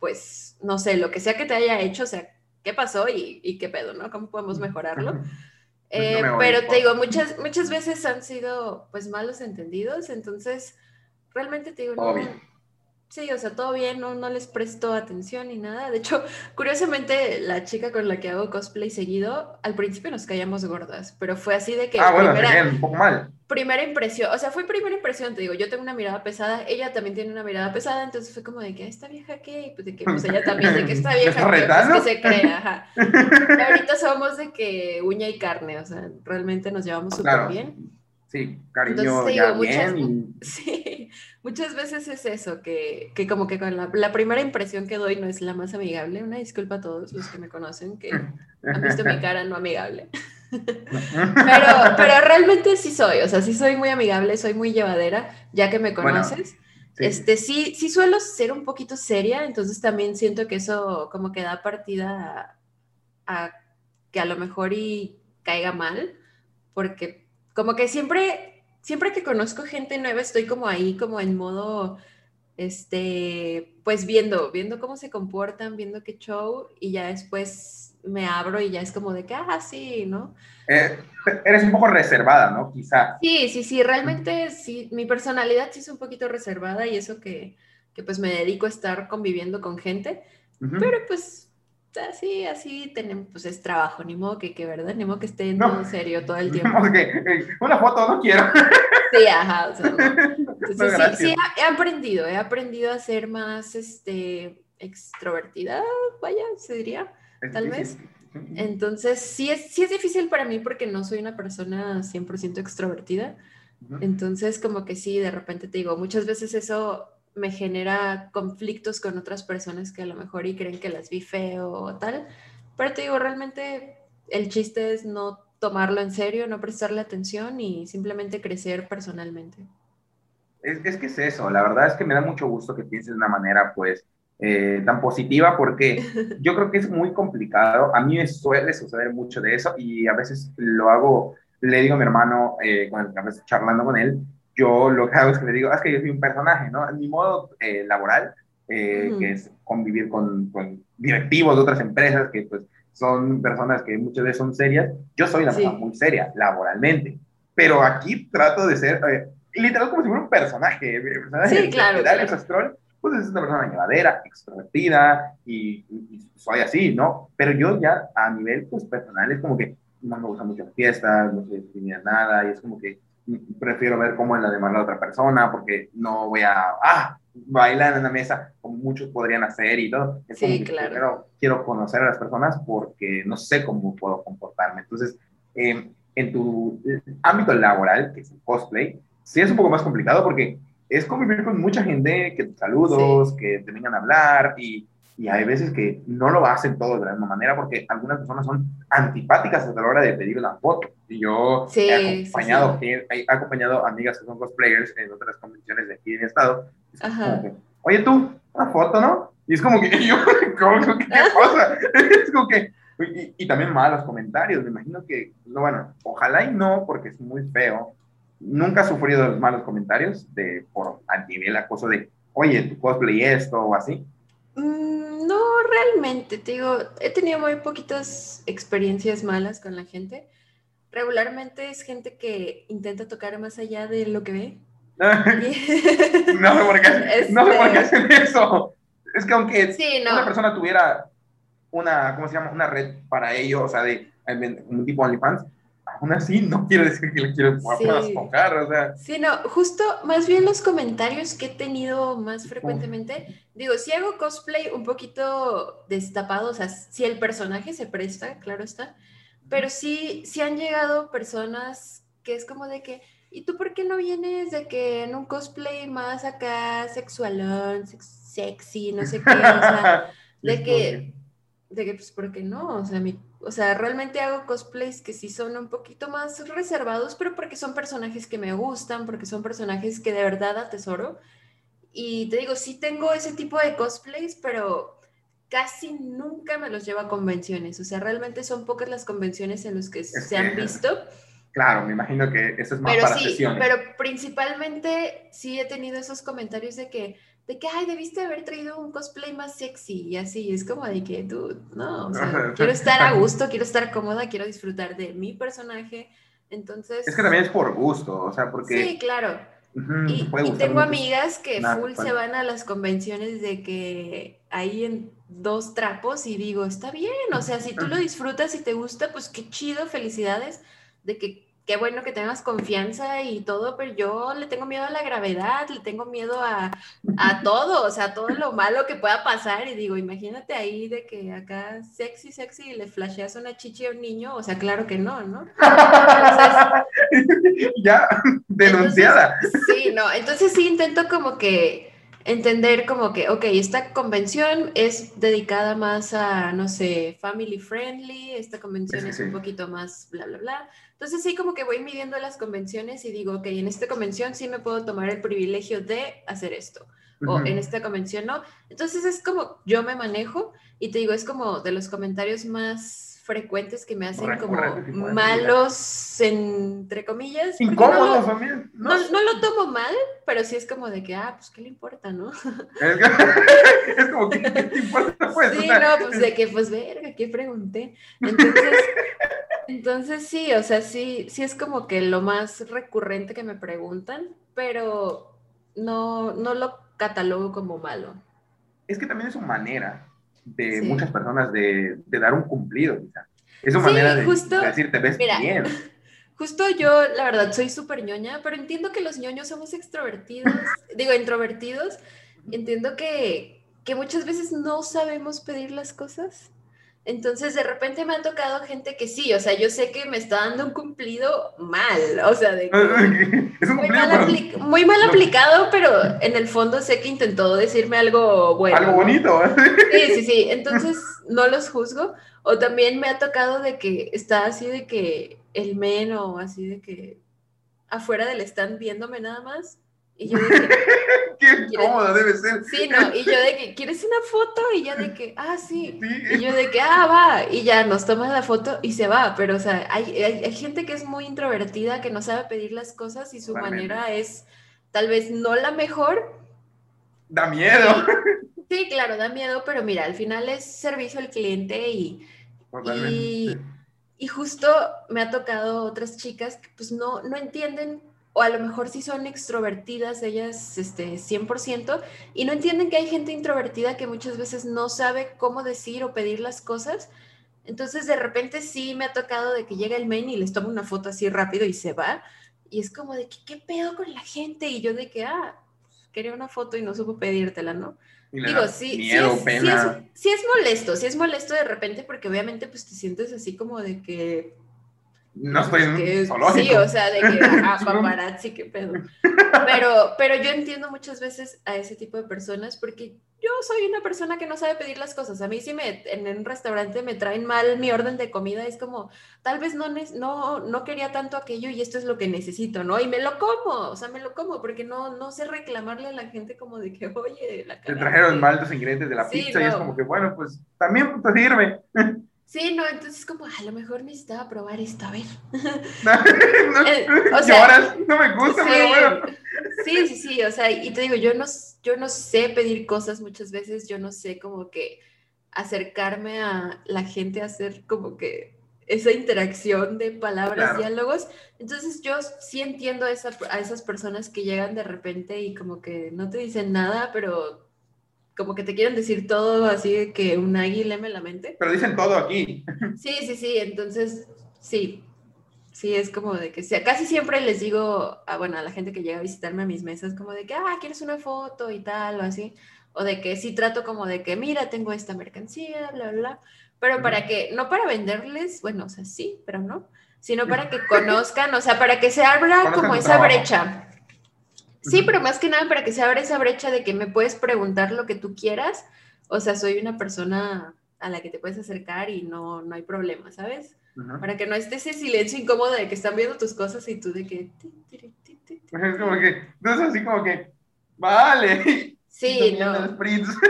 pues, no sé, lo que sea que te haya hecho, o sea, qué pasó y, qué pedo, ¿no? ¿Cómo podemos mejorarlo? Pues eh, pero te digo, muchas, muchas veces han sido, pues, malos entendidos, entonces, realmente te digo, no, Sí, o sea, todo bien, no, no les presto atención ni nada. De hecho, curiosamente, la chica con la que hago cosplay seguido, al principio nos caíamos gordas, pero fue así de que... Ah, bueno, primera, un poco mal. Primera impresión, o sea, fue primera impresión, te digo, yo tengo una mirada pesada, ella también tiene una mirada pesada, entonces fue como de que, ¿esta vieja qué? pues de que, pues ella también, de que esta vieja qué, pues que se crea, ajá. ahorita somos de que uña y carne, o sea, realmente nos llevamos súper bien. Sí, cariño, ya bien. Sí, muchas veces es eso, que, que como que con la, la, primera impresión que doy no es la más amigable. Una disculpa a todos los que me conocen, que han visto mi cara no amigable. pero, pero realmente sí soy, o sea, sí soy muy amigable, soy muy llevadera, ya que me conoces. sí. Este, sí, sí suelo ser un poquito seria, entonces también siento que eso como que da partida a, a que a lo mejor y caiga mal, porque como que siempre, siempre que conozco gente nueva estoy como ahí, como en modo, este, pues viendo, viendo cómo se comportan, viendo qué show y ya después me abro y ya es como de que, ah, sí, ¿no? Eh, eres un poco reservada, ¿no? Quizá. Sí, sí, sí, realmente sí, mi personalidad sí es un poquito reservada y eso que, que pues me dedico a estar conviviendo con gente, pero pues así, así tenemos, pues es trabajo, ni modo que, que ¿verdad? Ni modo que esté en todo serio todo el tiempo. una foto no quiero. Sí, ajá, o sea, Entonces, sí, sí he, aprendido, he aprendido a ser más, este, extrovertida, vaya, se diría, tal vez. Entonces, sí es, sí es difícil para mí porque no soy una persona 100% extrovertida. Entonces, como que sí, de repente te digo, muchas veces eso me genera conflictos con otras personas que a lo mejor y creen que las vi feo o tal. Pero te digo, realmente el chiste es no tomarlo en serio, no prestarle atención y simplemente crecer personalmente. Es, es que es eso, la verdad es que me da mucho gusto que pienses de una manera, pues, eh, tan positiva porque yo creo que es muy complicado. A mí me suele suceder mucho de eso y a veces lo hago, le digo a mi hermano, eh, cuando estamos charlando con él, yo lo que hago es que le digo, ah, es que yo soy un personaje, ¿no? En mi modo eh, laboral, que es convivir con, con, directivos de otras empresas que pues son personas que muchas veces son serias, yo soy una persona muy seria laboralmente, pero aquí trato de ser literal como si fuera un personaje, personaje sí, claro, claro. pues es una persona llevadera, extrovertida y, soy así, ¿no? Pero yo ya a nivel pues, personal es como que no me gustan mucho las fiestas, no sé definir nada y es como que prefiero ver cómo es la demanda de otra persona porque no voy a, ah, bailar en la mesa como muchos podrían hacer y todo. sí, claro. Primero quiero conocer a las personas porque no sé cómo puedo comportarme. Entonces, em, en tu ámbito laboral, que es el cosplay, sí es un poco más complicado porque es convivir con mucha gente, que saludos, que te vengan a hablar y, y, hay veces que no lo hacen todos de la misma manera porque algunas personas son antipáticas a la hora de pedir una foto. Y yo he, acompañado, He, acompañado amigas que son cosplayers en otras convenciones de aquí en mi estado. Oye tú, una foto, ¿no? Y es como que yo, ¿cómo, ¿qué pasa? es como que, y, y, también malos comentarios, me imagino que, no, bueno, ojalá y no, porque es muy feo, nunca ha sufrido los malos comentarios de, por a nivel acoso de, oye, tu cosplay esto o así. Mm, no, realmente, te digo, he tenido muy poquitas experiencias malas con la gente. Regularmente es gente que intenta tocar más allá de lo que ve. no sé por qué, no sé por qué este hacen eso. Es que aunque una persona tuviera una, ¿cómo se llama? Una red para ello, o sea, de un tipo OnlyFans, aún así no quiere decir que le quiero sí. tocar, o sea. Sí, no, justo más bien los comentarios que he tenido más frecuentemente, digo, si hago cosplay un poquito destapado, o sea, si el personaje se presta, claro está, pero sí, sí han llegado personas que es como de que, ¿y tú por qué no vienes de que en un cosplay más acá sexualón, sexy, no sé qué, o sea, de que, de que, pues, ¿por qué no? O sea, mi o sea, realmente hago cosplays que sí son un poquito más reservados, pero porque son personajes que me gustan, porque son personajes que de verdad atesoro. Y te digo, sí tengo ese tipo de cosplays, pero casi nunca me los llevo a convenciones. O sea, realmente son pocas las convenciones en las que se han visto. Claro, me imagino que eso es más pero para sí, Pero principalmente sí he tenido esos comentarios de que de que, ay, debiste haber traído un cosplay más sexy y así, es como de que, tú, no, o sea, quiero estar a gusto, quiero estar cómoda, quiero disfrutar de mi personaje, entonces... Es que también es por gusto, o sea, porque... Sí, claro. y, tengo amigas que full se van a las convenciones de que hay en dos trapos y digo, está bien, o sea, si tú lo disfrutas y te gusta, pues qué chido, felicidades de que qué bueno que tengas confianza y todo, pero yo le tengo miedo a la gravedad, le tengo miedo a, a todo, o sea, todo lo malo que pueda pasar. Y digo, imagínate ahí de que acá sexy, sexy, y le flasheas una chichi a un niño, o sea, claro que no, ¿no? ya, denunciada. sí, no, entonces sí intento como que entender como que, ok, esta convención es dedicada más a, no sé, family friendly, esta convención es un poquito más bla, bla, bla. Entonces sí como que voy midiendo las convenciones y digo, ok, en esta convención sí me puedo tomar el privilegio de hacer esto, o en esta convención no. Entonces es como yo me manejo y te digo, es como de los comentarios más frecuentes que me hacen como malos, entre comillas. Incómodos también. No, no, lo tomo mal, pero sí es como de que, ah, pues, ¿qué le importa, no? Es, como, ¿qué, te importa, pues? Sí, no, pues de que, pues, verga, ¿qué pregunté? Entonces, entonces sí, o sea, sí, sí es como que lo más recurrente que me preguntan, pero no, no lo catalogo como malo. Es que también es su manera de muchas personas de, de, dar un cumplido, quizá. Es su manera de, justo, decir, te ves bien. Justo yo, la verdad, soy súper ñoña, pero entiendo que los ñoños somos extrovertidos, digo, introvertidos. Entiendo que, que muchas veces no sabemos pedir las cosas. Entonces, de repente me ha tocado gente que sí, o sea, yo sé que me está dando un cumplido mal, o sea, de muy, mal muy, mal aplicado, pero en el fondo sé que intentó decirme algo bueno. Algo bonito. Sí, sí, sí, entonces no los juzgo. O también me ha tocado de que está así de que el men o así de que afuera del stand viéndome nada más y yo dije, qué cómoda debe ser. Sí, no, y yo de que, ¿quieres una foto? Y ya de que, ah, sí. Y yo de que, ah, va. Y ya nos toma la foto y se va. Pero, o sea, hay, hay, gente que es muy introvertida, que no sabe pedir las cosas y su manera es tal vez no la mejor. Da miedo. Sí, claro, da miedo, pero mira, al final es servicio al cliente y, y, y, justo me ha tocado otras chicas que pues no, no entienden o a lo mejor sí son extrovertidas ellas este, 100% y no entienden que hay gente introvertida que muchas veces no sabe cómo decir o pedir las cosas. Entonces de repente sí me ha tocado de que llega el main y les toma una foto así rápido y se va. Y es como de que, ¿qué pedo con la gente? Y yo de que, ah, quería una foto y no supo pedírtela, ¿no? Digo, sí, sí, es, sí, es, molesto, sí es molesto de repente porque obviamente pues te sientes así como de que no estoy en Sí, o sea, de que, ajá, paparazzi, qué pedo. Pero, pero yo entiendo muchas veces a ese tipo de personas porque yo soy una persona que no sabe pedir las cosas. A mí si me, en un restaurante me traen mal mi orden de comida, es como, tal vez no, no, no quería tanto aquello y esto es lo que necesito, ¿no? Y me lo como, o sea, me lo como porque no, no sé reclamarle a la gente como de que, oye, la Te trajeron mal los ingredientes de la pizza y es como que, bueno, pues también te sirve. Sí, no, entonces como a lo mejor necesitaba probar esto, a ver. no, eh, o sea, no me gusta, sí, pero bueno. Sí, sí, sí, o sea, y te digo, yo no, yo no sé pedir cosas muchas veces, yo no sé como que acercarme a la gente, a hacer como que esa interacción de palabras, diálogos. Entonces yo sí entiendo a, esa, a esas personas que llegan de repente y como que no te dicen nada, pero como que te quieren decir todo así que un águila me la mente. Pero dicen todo aquí. Sí, sí, sí, entonces sí, sí, es como de que sea, casi siempre les digo, a, bueno, a la gente que llega a visitarme a mis mesas, como de que, ah, ¿quieres una foto y tal o así? O de que sí trato como de que, mira, tengo esta mercancía, bla, bla, pero para que, no para venderles, bueno, o sea, sí, pero no, sino para que conozcan, o sea, para que se abra como esa brecha. Sí, pero más que nada para que se abra esa brecha de que me puedes preguntar lo que tú quieras. O sea, soy una persona a la que te puedes acercar y no, no hay problema, ¿sabes? Para que no esté ese silencio incómodo de que están viendo tus cosas y tú de que... Es como que, no es así como que, vale. Sí, no.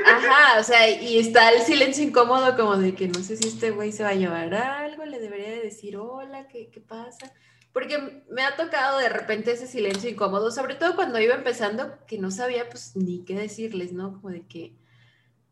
Ajá, o sea, y está el silencio incómodo como de que no sé si este güey se va a llevar algo, le debería de decir hola, ¿qué, qué pasa? Porque me ha tocado de repente ese silencio incómodo, sobre todo cuando iba empezando, que no sabía pues ni qué decirles, ¿no? Como de que,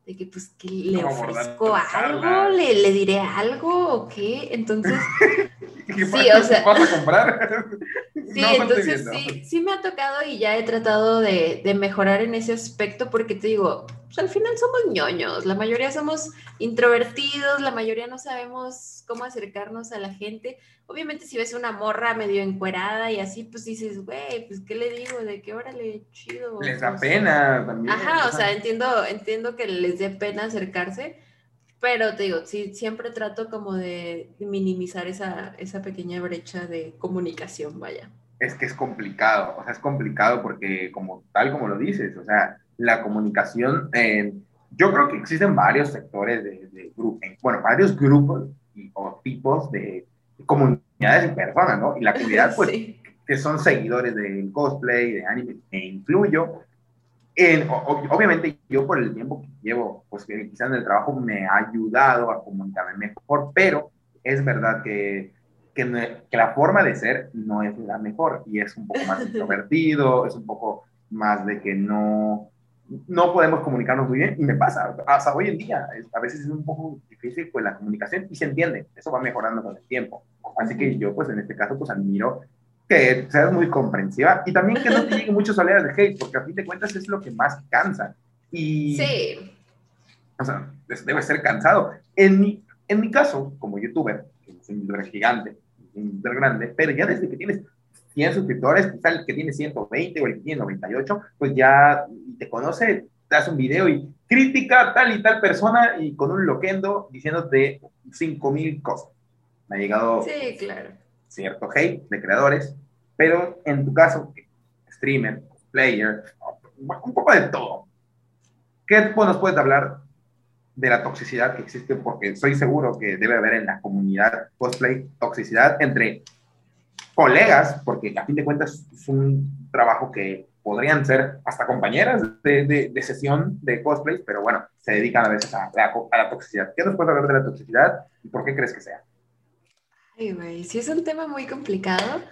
de que pues que le ofrezco algo, le, le, diré algo o qué, entonces... sí, o sea... ¿Vas a comprar? sí, entonces sí, sí me ha tocado y ya he tratado de, de mejorar en ese aspecto porque te digo, pues al final somos ñoños, la mayoría somos introvertidos, la mayoría no sabemos cómo acercarnos a la gente. Obviamente si ves una morra medio encuerada y así, pues dices, güey, pues ¿qué le digo? ¿De qué órale, chido? Les da pena también. Ajá, o sea, entiendo, entiendo que les dé pena acercarse, pero te digo, sí, siempre trato como de minimizar esa, esa pequeña brecha de comunicación, vaya. Es que es complicado, o sea, es complicado porque como tal como lo dices, o sea, la comunicación, eh, yo creo que existen varios sectores de, de bueno, varios grupos o tipos de comunidades y personas, ¿no? Y la comunidad, pues, que son seguidores del cosplay, de anime, e incluyo. En, obviamente yo por el tiempo que llevo, pues que quizás en el trabajo me ha ayudado a comunicarme mejor, pero es verdad que, que, que la forma de ser no es la mejor y es un poco más introvertido, es un poco más de que no, no podemos comunicarnos muy bien y me pasa, hasta hoy en día, a veces es un poco difícil pues la comunicación y se entiende, eso va mejorando con el tiempo. Así que yo pues en este caso pues admiro que seas muy comprensiva y también que no te lleguen muchas oleadas de hate, porque a fin de cuentas es lo que más cansa. Y, sí. O sea, debe ser cansado. En mi, en mi caso, como youtuber, que soy un youtuber gigante, un youtuber grande, pero ya desde que tienes 100 suscriptores, quizá el que tiene 120 o el que tiene 98, pues ya te conoce, te hace un video y critica tal y tal persona y con un loquendo diciéndote 5000 cosas. Me ha llegado sí, claro. cierto hate de creadores, pero en tu caso, streamer, player, un poco de todo. ¿Qué nos puedes hablar de la toxicidad que existe? Porque estoy seguro que debe haber en la comunidad cosplay toxicidad entre colegas, porque a fin de cuentas es un trabajo que podrían ser hasta compañeras de, de, sesión de cosplay, pero bueno, se dedican a veces a, a, la toxicidad. ¿Qué nos puedes hablar de la toxicidad y por qué crees que sea? Ay, güey, sí es un tema muy complicado,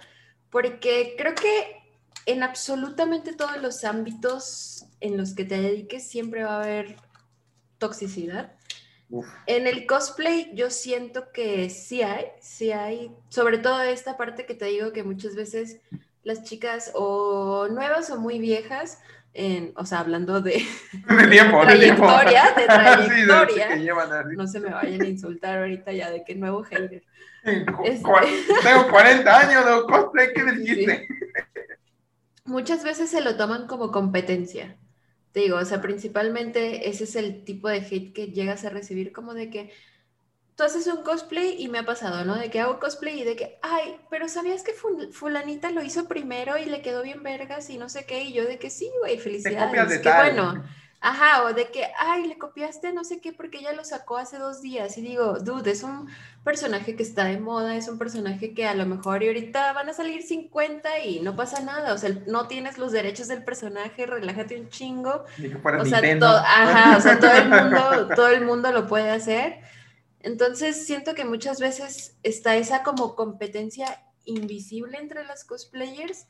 porque creo que en absolutamente todos los ámbitos en los que te dediques siempre va a haber toxicidad. En el cosplay yo siento que sí hay, sí hay, sobre todo esta parte que te digo que muchas veces las chicas o nuevas o muy viejas, en, o sea, hablando de, tiempo, trayectoria, de, trayectoria, no se me vayan a insultar ahorita ya de que nuevo hater. Este tengo 40 años de cosplay, ¿qué me dijiste? Muchas veces se lo toman como competencia. Te digo, o sea, principalmente ese es el tipo de hate que llegas a recibir, como de que tú haces un cosplay y me ha pasado, ¿no? De que hago cosplay y de que, ay, pero ¿sabías que fulanita lo hizo primero y le quedó bien vergas y no sé qué? Y yo de que sí, güey, felicidades. Qué bueno. Ajá, o de que, ay, le copiaste no sé qué porque ella lo sacó hace dos días. Y digo, dude, es un personaje que está de moda, es un personaje que a lo mejor y ahorita van a salir 50 y no pasa nada. O sea, no tienes los derechos del personaje, relájate un chingo. o sea, ajá, o sea, todo el mundo, todo el mundo lo puede hacer. Entonces, siento que muchas veces está esa como competencia invisible entre las cosplayers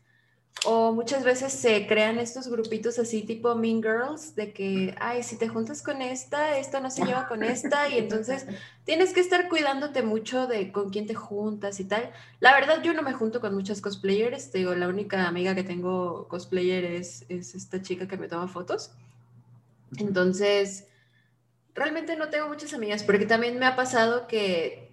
o muchas veces se crean estos grupitos así tipo Mean Girls, de que, ay, si te juntas con esta, esta no se lleva con esta, y entonces tienes que estar cuidándote mucho de con quién te juntas y tal. La verdad, yo no me junto con muchas cosplayers, te digo, la única amiga que tengo cosplayer es, es esta chica que me toma fotos. Entonces, realmente no tengo muchas amigas, porque también me ha pasado que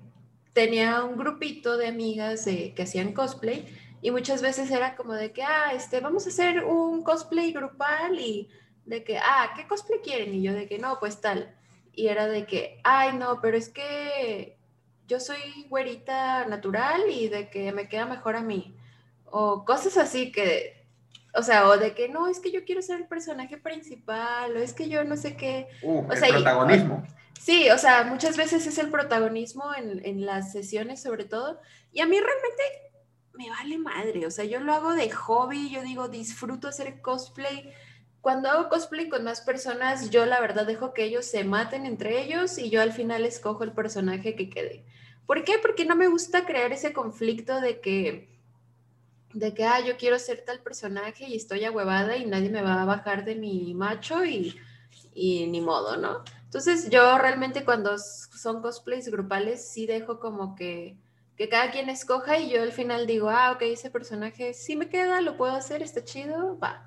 tenía un grupito de amigas que hacían cosplay y muchas veces era como de que, ah, este, vamos a hacer un cosplay grupal y de que, ah, ¿qué cosplay quieren? Y yo de que, no, pues tal. Y era de que, ay, no, pero es que yo soy güerita natural y de que me queda mejor a mí. O cosas así que, o sea, o de que no, es que yo quiero ser el personaje principal, o es que yo no sé qué. Uh, o el protagonismo. sí, o sea, muchas veces es el protagonismo en, en las sesiones sobre todo. Y a mí realmente me vale madre, o sea, yo lo hago de hobby, yo digo, disfruto hacer cosplay. Cuando hago cosplay con más personas, yo la verdad dejo que ellos se maten entre ellos y yo al final escojo el personaje que quede. ¿Por qué? Porque no me gusta crear ese conflicto de que, de que, ah, yo quiero ser tal personaje y estoy ahuevada y nadie me va a bajar de mi macho y, y ni modo, ¿no? Entonces yo realmente cuando son cosplays grupales sí dejo como que que cada quien escoja y yo al final digo, ah, ok, ese personaje sí me queda, lo puedo hacer, está chido, va.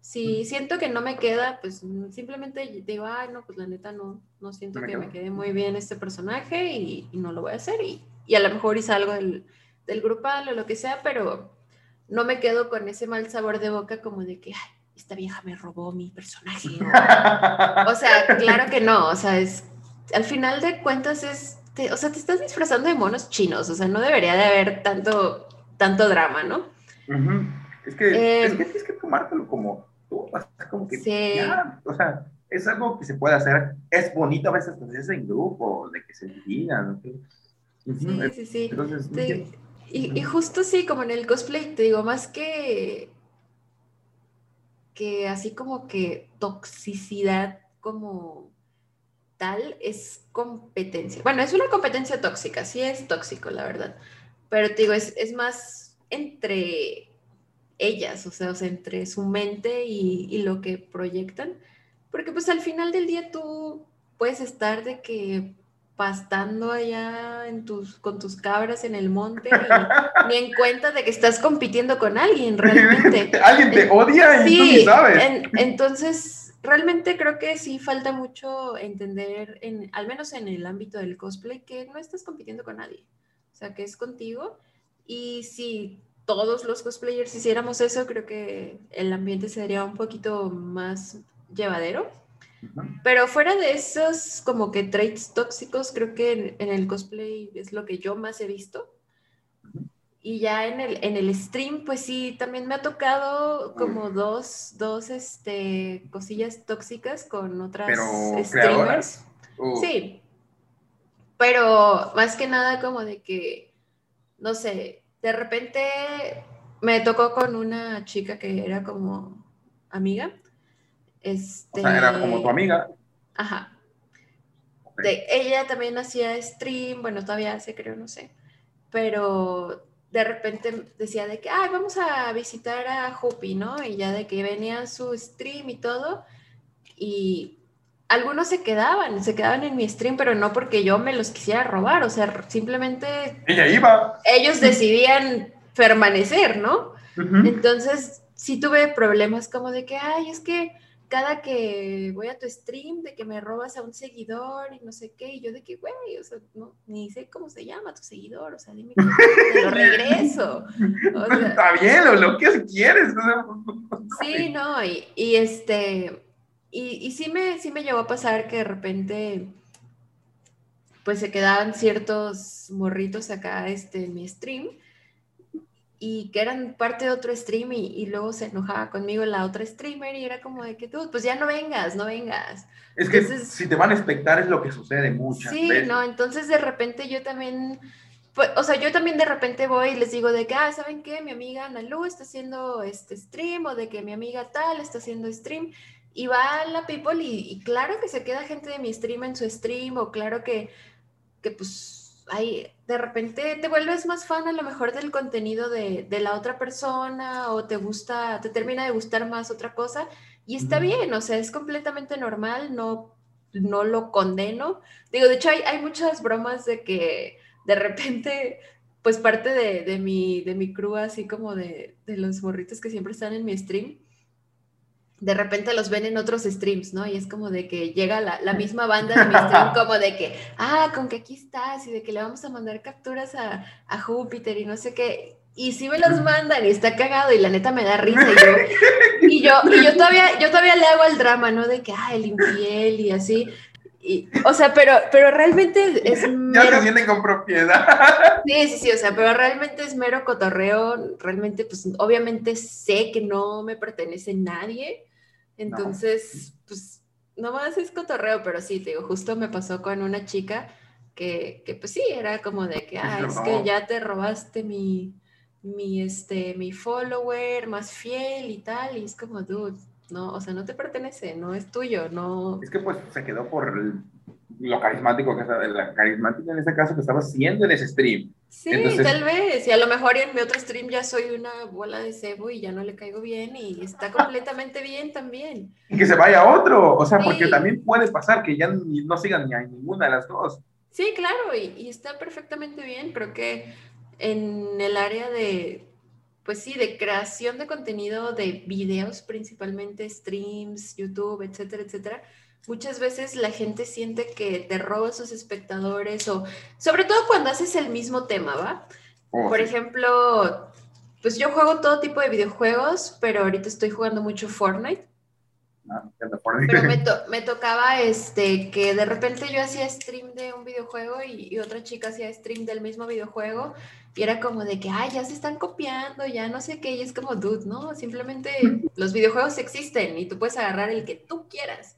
Si siento que no me queda, pues simplemente digo, ay, no, pues la neta no, no siento que me quede muy bien este personaje y, no lo voy a hacer. Y, y, a lo mejor hice algo del, del grupal o lo que sea, pero no me quedo con ese mal sabor de boca como de que, ay, esta vieja me robó mi personaje. o sea, claro que no, o sea, es, al final de cuentas es o sea, te estás disfrazando de monos chinos, o sea, no debería de haber tanto, tanto drama, ¿no? es, que, es que tienes que tomártelo como tú, como que sí. ya, o sea, es algo que se puede hacer, es bonito a veces hacerse en grupo, de que se digan, Sí, sí, sí. Entonces, y, y, justo sí, como en el cosplay, te digo, más que, que así como que toxicidad como tal es competencia. Bueno, es una competencia tóxica, sí es tóxico, la verdad. Pero te digo, es, es más entre ellas, o sea, o sea entre su mente y, y, lo que proyectan. Porque pues al final del día tú puedes estar de que pastando allá en tus, con tus cabras en el monte y ni en cuenta de que estás compitiendo con alguien realmente. alguien te odia y tú ni sabes. entonces realmente creo que sí falta mucho entender, en, al menos en el ámbito del cosplay, que no estás compitiendo con nadie. O sea, que es contigo. Y si todos los cosplayers hiciéramos eso, creo que el ambiente sería un poquito más llevadero. Pero fuera de esos como que traits tóxicos, creo que en, el cosplay es lo que yo más he visto. Y ya en el, en el stream, pues sí, también me ha tocado como dos, dos este, cosillas tóxicas con otras streamers. Sí. Pero más que nada como de que, no sé, de repente me tocó con una chica que era como amiga este, o sea, era como tu amiga. Ajá. De, ella también hacía stream, bueno, todavía hace, creo, no sé. Pero de repente decía de que, ay, vamos a visitar a Hopi, ¿no? Y ya de que venía su stream y todo. Y algunos se quedaban, se quedaban en mi stream, pero no porque yo me los quisiera robar, o sea, simplemente... Ella iba. Ellos decidían permanecer, ¿no? Entonces, sí tuve problemas como de que, ay, es que cada que voy a tu stream de que me robas a un seguidor y no sé qué, y yo de que, güey, o sea, no, ni sé cómo se llama tu seguidor, o sea, dime que te lo regreso. Está bien, lo, lo que quieres. sí, no, y, y este, y, y, sí, me, sí me llegó a pasar que de repente, pues se quedaban ciertos morritos acá este, en mi stream y que eran parte de otro stream y, luego se enojaba conmigo la otra streamer y era como de que tú, pues ya no vengas, no vengas. Es que si te van a expectar es lo que sucede muchas sí, no, entonces de repente yo también, pues, o sea, yo también de repente voy y les digo de que, ah, ¿saben qué? Mi amiga Analu está haciendo este stream o de que mi amiga tal está haciendo stream y va la people y, y claro que se queda gente de mi stream en su stream o claro que, que pues ahí de repente te vuelves más fan a lo mejor del contenido de, la otra persona o te gusta, te termina de gustar más otra cosa y está bien, o sea, es completamente normal, no, no lo condeno. Digo, de hecho hay, hay muchas bromas de que de repente, pues parte de, de, mi, de mi crew, así como de, de los morritos que siempre están en mi stream, de repente los ven en otros streams, ¿no? Y es como de que llega la, la, misma banda de mi stream, como de que, ah, con que aquí estás, y de que le vamos a mandar capturas a, a Júpiter y no sé qué. Y sí me los mandan y está cagado y la neta me da risa. Y yo, y yo, y yo, todavía, yo todavía le hago el drama, ¿no? De que, ah, el infiel y así. Y, o sea, pero, pero realmente es... Ya se sienten con propiedad. Sí, sí, sí, o sea, pero realmente es mero cotorreo. Realmente, pues, obviamente sé que no me pertenece nadie entonces, no. pues, nomás es cotorreo, pero sí, te digo, justo me pasó con una chica que, que pues sí, era como de que, ah, es que ya te robaste mi, mi, este, mi follower más fiel y tal, y es como, dude, no, o sea, no te pertenece, no es tuyo, no. Es que pues se quedó por lo carismático que la carismática en este caso que estaba haciendo en ese stream. Sí, tal vez. Y a lo mejor en mi otro stream ya soy una bola de cebo y ya no le caigo bien y está completamente bien también. Y que se vaya otro. O sea, porque también puede pasar que ya no sigan ni a ninguna de las dos. Sí, claro, y, y está perfectamente bien. Creo que en el área de, pues sí, de creación de contenido, de videos principalmente, streams, YouTube, etcétera, etcétera muchas veces la gente siente que te roba sus espectadores o sobre todo cuando haces el mismo tema, ¿va? Oh, Por ejemplo, pues yo juego todo tipo de videojuegos, pero ahorita estoy jugando mucho Fortnite. Ah, pero me, me, tocaba este, que de repente yo hacía stream de un videojuego y, otra chica hacía stream del mismo videojuego y era como de que, ay, ya se están copiando, ya no sé qué, y es como, dude, no, simplemente los videojuegos existen y tú puedes agarrar el que tú quieras.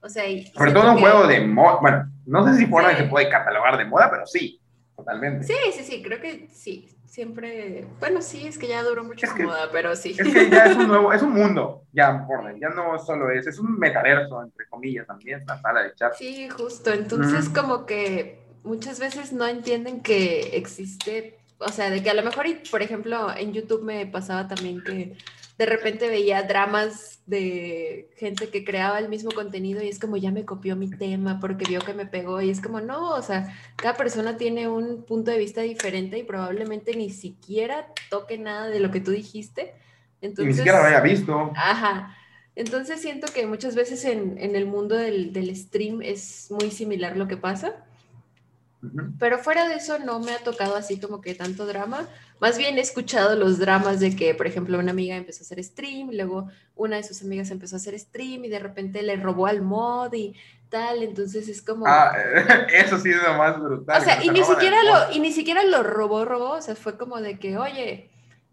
O sea, Sobre todo un juego de moda, bueno, no sé si Fortnite se puede catalogar de moda, pero sí, totalmente. Sí, sí, sí, creo que sí, siempre, bueno, sí, es que ya duró mucho es moda, pero sí. Es que ya es un nuevo, es un mundo, ya Fortnite, ya no solo es, es un metaverso, entre comillas, también, la sala de chat. Sí, justo, entonces como que muchas veces no entienden que existe, o sea, de que a lo mejor, por ejemplo, en YouTube me pasaba también que de repente veía dramas de gente que creaba el mismo contenido y es como ya me copió mi tema porque vio que me pegó y es como no, o sea, cada persona tiene un punto de vista diferente y probablemente ni siquiera toque nada de lo que tú dijiste. Entonces, ni siquiera lo haya visto. Ajá. Entonces siento que muchas veces en, en el mundo del, del, stream es muy similar lo que pasa. Pero fuera de eso no me ha tocado así como que tanto drama. Más bien he escuchado los dramas de que, por ejemplo, una amiga empezó a hacer stream, y luego una de sus amigas empezó a hacer stream y de repente le robó al mod y tal. Entonces es como... Ah, eso sí es lo más brutal. O sea, y ni, siquiera lo, y ni siquiera lo robó, robó. O sea, fue como de que, oye,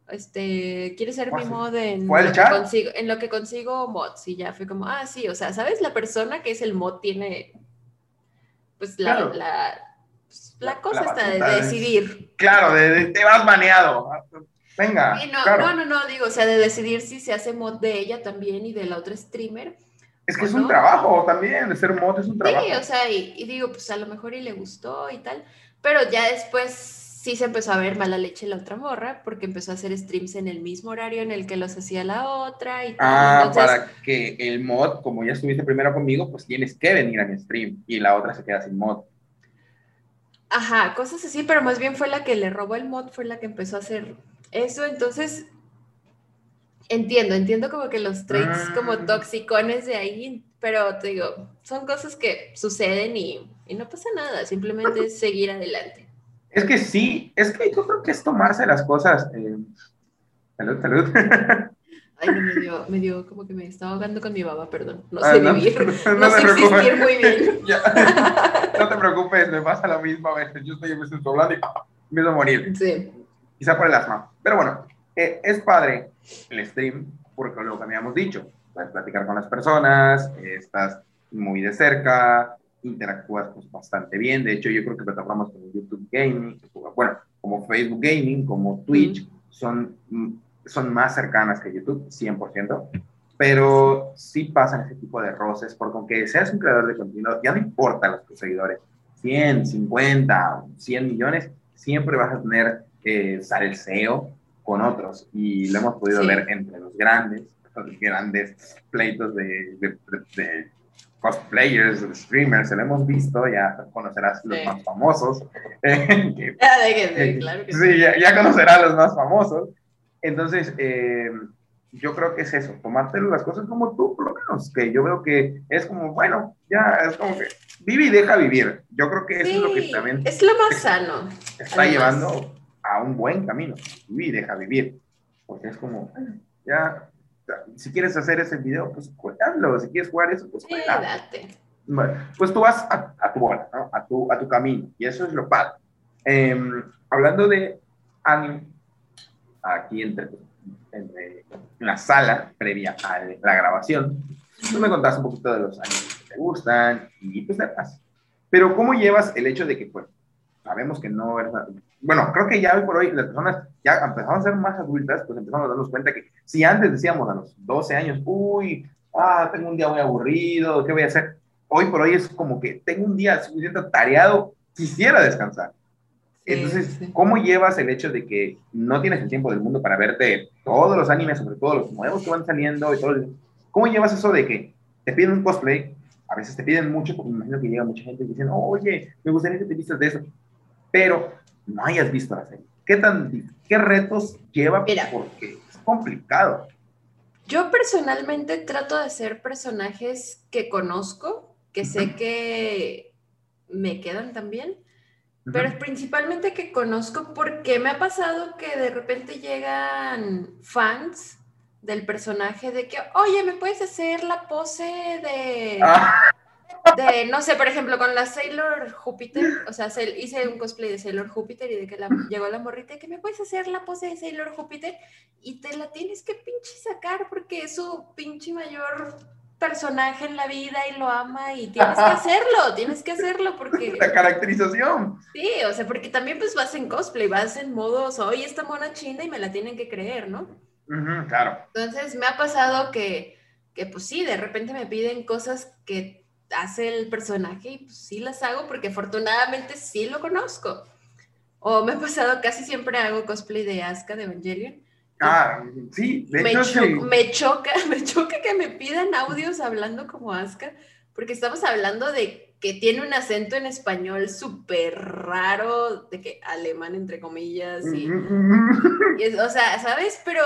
este, ¿quieres ser mi mod en lo, que consigo, en lo que consigo mods? Y ya fue como, ah, sí, o sea, ¿sabes? La persona que es el mod tiene, pues, la, la, la, cosa está de, decidir. Claro, de, te vas baneado. Venga. no, no, no, no, digo, o sea, de decidir si se hace mod de ella también y de la otra streamer. Es que es un trabajo también, de ser mod es un trabajo. Sí, o sea, y, y digo, pues a lo mejor y le gustó y tal, pero ya después sí se empezó a ver mala leche la otra morra porque empezó a hacer streams en el mismo horario en el que los hacía la otra y tal. Ah, para que el mod, como ya estuviste primero conmigo, pues tienes que venir a mi stream y la otra se queda sin mod. Ajá, cosas así, pero más bien fue la que le robó el mod, fue la que empezó a hacer eso, entonces entiendo, entiendo como que los trades como ah. toxicones de ahí, pero te digo, son cosas que suceden y, y no pasa nada, simplemente es seguir adelante. Es que sí, es que yo creo que es tomarse las cosas. Eh... Salud, salud. Ay, no, me dio, me dio como que me estaba ahogando con mi baba, perdón. No ah, sé vivir, no, sé existir muy bien. no te preocupes, me pasa lo mismo a veces. Yo estoy, me estoy hablando y me voy a morir. Sí. Quizá por el asma. Pero bueno, eh, es padre el stream, porque lo que habíamos dicho, puedes platicar con las personas, estás muy de cerca, interactúas pues, bastante bien. De hecho, yo creo que plataformas como YouTube Gaming, bueno, como Facebook Gaming, como Twitch, son, son más cercanas que YouTube, 100%. Pero sí pasan ese tipo de roces, porque aunque seas un creador de contenido, ya no importa los tus seguidores, 100, 50, 100 millones, siempre vas a tener eh, salseo con otros. Y lo hemos podido ver entre los grandes, los grandes pleitos de, de, de cosplayers, streamers, se lo hemos visto, ya conocerás los más famosos. sí, ya, conocerás los más famosos. Entonces, eh, yo creo que es eso, tomarte las cosas como tú, por lo menos, que yo veo que es como, bueno, ya es como que vive y deja vivir. Yo creo que eso es lo que también... Es lo más sano. Está llevando a un buen camino, vive y deja vivir. Porque es como, ya si quieres hacer ese video, pues hazlo. Si quieres jugar eso, pues pues tú vas a, tu bola, ¿no? a, tu, a tu camino. Y eso es lo padre. Em, hablando de anime, aquí entre, en la sala previa a la grabación, tú me contaste un poquito de los animes que te gustan y pues demás. Pero ¿cómo llevas el hecho de que, pues, sabemos que no bueno, creo que ya hoy por hoy las personas ya empezamos a ser más adultas, pues empezamos a darnos cuenta que si antes decíamos a los 12 años, uy, ah, tengo un día muy aburrido, ¿qué voy a hacer? Hoy por hoy es como que tengo un día suficiente tareado, quisiera descansar. Entonces, ¿cómo llevas el hecho de que no tienes el tiempo del mundo para verte todos los animes, sobre todo los nuevos que van saliendo y todo? ¿Cómo llevas eso de que te piden un cosplay? A veces te piden mucho, porque me imagino que llega mucha gente y dicen, oye, me gustaría que te vistas de eso. Pero no hayas visto la serie. ¿Qué, tan, qué retos lleva? Mira, porque es complicado. Yo personalmente trato de hacer personajes que conozco, que sé que me quedan también, pero principalmente que conozco porque me ha pasado que de repente llegan fans del personaje de que, oye, ¿me puedes hacer la pose de... Ah. de, no sé, por ejemplo, con la Sailor Júpiter, o sea, hice un cosplay de Sailor Júpiter y de que la, llegó la morrita que me puedes hacer la pose de Sailor Júpiter y te la tienes que pinche sacar porque es su pinche mayor personaje en la vida y lo ama y tienes que hacerlo, tienes que hacerlo porque... La caracterización. Sí, o sea, porque también pues vas en cosplay, vas en modo, soy esta mona china y me la tienen que creer, ¿no? claro. Entonces me ha pasado que, que pues sí, de repente me piden cosas que hace el personaje y pues sí las hago porque afortunadamente sí lo conozco. O me ha pasado, casi siempre hago cosplay de Asuka de Evangelion. Ah, sí, de me, hecho, me choca, me choca que me pidan audios hablando como Asuka, porque estamos hablando de que tiene un acento en español súper raro, de que alemán entre comillas, y, o sea, ¿sabes? Pero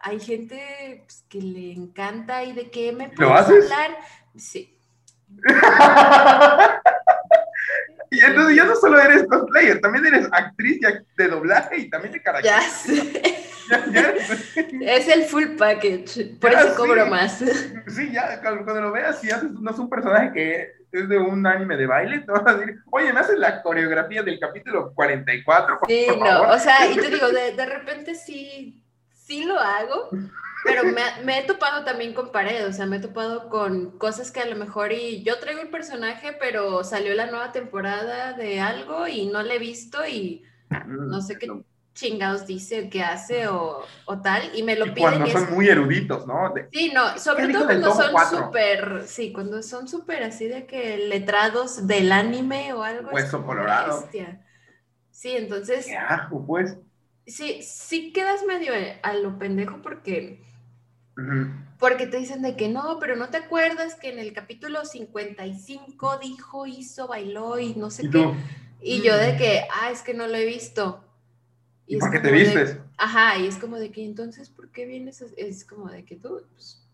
hay gente pues, que le encanta y de que me ¿Lo puedes haces? hablar. Sí. y entonces ya no solo eres cosplayer, también eres actriz de doblaje y también de carácter. Ya sé. Es el full package. Por Ya eso cobro sí. más. Sí, ya, cuando, lo veas, si haces no es un personaje que es de un anime de baile, te vas a decir, oye, me haces la coreografía del capítulo 44. por Sí, favor". no, o sea, y te digo, de, de repente sí, sí lo hago, pero me, me he topado también con pared, o sea, me he topado con cosas que a lo mejor y yo traigo el personaje, pero salió la nueva temporada de algo y no la he visto y no sé qué chingados dice, qué hace o, o tal, y me lo Y piden cuando y es- son muy eruditos, ¿no? De- Sí, no, sobre ¿Qué todo cuando son súper, sí, cuando son súper así de que letrados del anime o algo. es Hueso colorado. bestia. Sí, entonces, qué asco, pues. sí, sí quedas medio a lo pendejo porque, porque te dicen de que no, pero no te acuerdas que en el capítulo 55 dijo, hizo, bailó y no sé ¿Y qué. Y yo de que, ah, es que no lo he visto. ¿Y por qué te de- vistes? Ajá, y es como de que entonces, ¿por qué vienes? Es como de que tú, pues,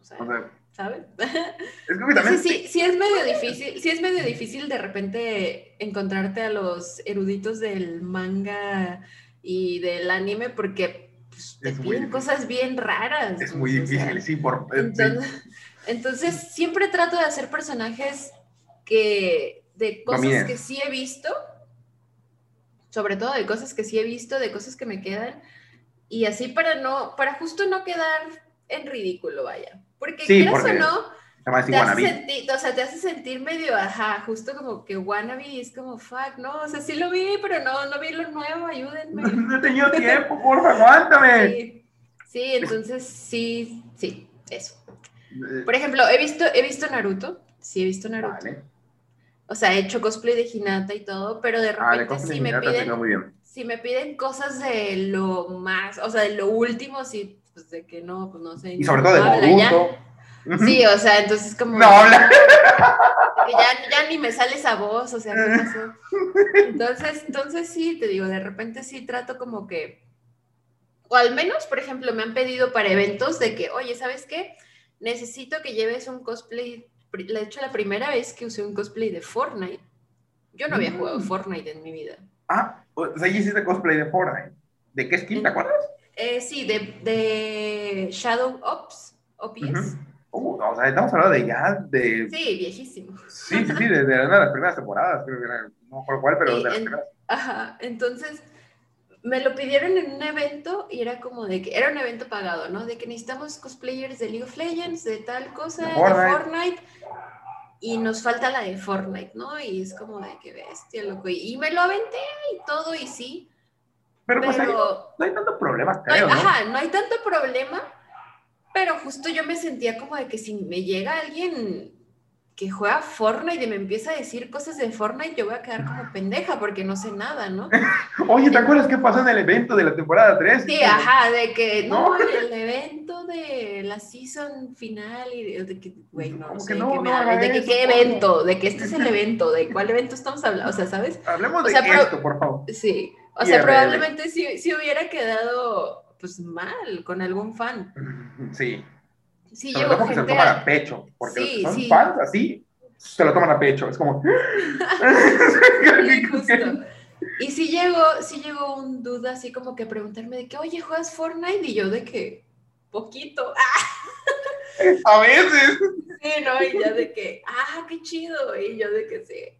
o sea, O sea, ¿sabes? es que también... Sí, sí, sí es medio difícil, sí es medio difícil de repente encontrarte a los eruditos del manga y del anime porque pues, te Es piden difícil. cosas bien raras. Es pues, muy o sea, difícil, sí, por... eh, entonces, entonces, siempre trato de hacer personajes que de cosas que sí he visto, sobre todo de cosas que sí he visto, de cosas que me quedan, y así para no, para justo no quedar en ridículo, vaya. Porque Sí, quieras porque o no, te hace sentir, o sea, te hace sentir medio, ajá, justo como que wannabe es como, fuck, no, o sea, sí lo vi, pero no, no vi lo nuevo, ayúdenme. No he tenido tiempo, porfa, aguántame. Sí, sí, entonces sí, sí, eso. Eh, Por ejemplo, he visto, he visto Naruto, sí he visto Naruto. Vale, O sea, he hecho cosplay de Hinata y todo, pero de ah, repente si de me piden, muy bien. me piden cosas de lo más, o sea, de lo último, sí, pues de que no, pues no sé. Y sobre todo de. Boruto. Sí, o sea, entonces como... No habla. que ya, ya ni me sale esa voz, o sea, ¿qué pasó? Entonces, entonces sí, te digo, de repente sí trato como que, o al menos, por ejemplo, me han pedido para eventos de que, oye, ¿sabes qué? Necesito que lleves un cosplay, de hecho, la primera vez que usé un cosplay de Fortnite, yo no había Mm. jugado Fortnite en mi vida. Ah, o sea, ya hiciste cosplay de Fortnite. ¿De qué skin, te acuerdas? Eh, sí, de, de Shadow Ops, OPS. Uh, o sea, estamos hablando de ya, de... Sí, viejísimo. Sí, sí, sí, de, de una de las primeras temporadas, creo que era, no me acuerdo cuál, pero Sí, de las en- primeras. Ajá, entonces me lo pidieron en un evento y era como de que era un evento pagado, ¿no? De que necesitamos cosplayers de League of Legends, de tal cosa, De Fortnite. Fortnite, y nos falta la de Fortnite, ¿no? Y es como de que bestia, loco. Y, me lo aventé y todo, y sí, Pero pues no, hay tanto problema, no hay, creo, ¿no? ajá, no hay tanto problema, pero justo yo me sentía como de que si me llega alguien que juega Fortnite y me empieza a decir cosas de Fortnite, yo voy a quedar como pendeja porque no sé nada, ¿no? Oye, ¿te acuerdas qué pasó en el evento de la temporada 3? Sí, ajá, de que no, No. el evento de la season final y de, de que, güey, no, Como no que sé no, de me que eso, qué evento, de que este es el evento, de cuál evento estamos hablando, o sea, ¿sabes? Hablemos O de pero- esto, por favor. Sí, o IRL. sea, probablemente sí, sí hubiera quedado, pues, mal con algún fan. Sí, Sí, llegó todo porque se lo toman a- pecho, porque los que Sí, son sí. fans así, se lo toman a pecho, es como... Y sí llegó, sí llegó un duda así como que preguntarme de que, oye, ¿juegas Fortnite? Y yo de que, poquito. a veces... Sí, ¿no? Y ya de que, ah, qué chido. Y yo de que sí.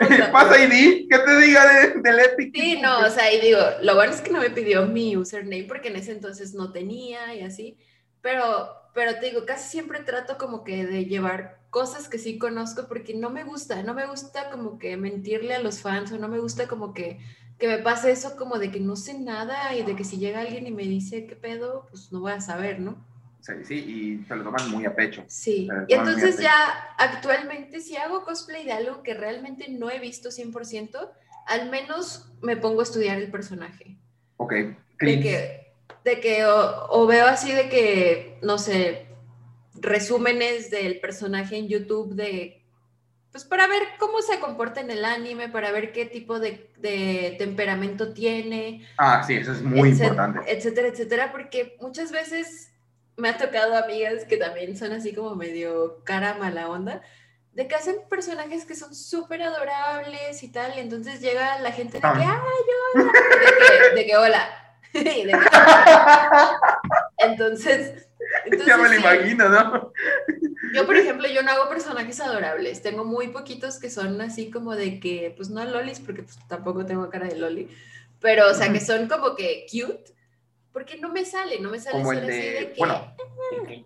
O sea, Pasa y di, ¿qué te diga de- del Epic? Sí, no, o sea, y digo, lo bueno es que no me pidió mi username porque en ese entonces no tenía y así, pero, pero te digo, casi siempre trato como que de llevar cosas que sí conozco porque no me gusta, no me gusta como que mentirle a los fans o no me gusta como que, que me pase eso como de que no sé nada y de que si llega alguien y me dice qué pedo, pues no voy a saber, ¿no? Sí, sí, y se lo toman muy a pecho. Sí, y entonces ya actualmente si hago cosplay de algo que realmente no he visto 100%, al menos me pongo a estudiar el personaje. Ok, De que, de que o, o veo así de que, no sé, resúmenes del personaje en YouTube de pues para ver cómo se comporta en el anime, para ver qué tipo de, de temperamento tiene. Ah, sí, eso es muy etcétera, importante. Etcétera, etcétera, porque muchas veces me ha tocado amigas que también son así como medio cara mala onda, de que hacen personajes que son súper adorables y tal, y entonces llega la gente de que, Ah. que, de que hola. Entonces, entonces ya me lo sí. imagino, ¿no? Yo, por ejemplo, yo no hago personajes adorables. Tengo muy poquitos que son así como de que, pues no lolis, porque pues, tampoco tengo cara de loli, pero o sea, que son como que cute, porque no me sale, no me sale Como el de, de que... bueno,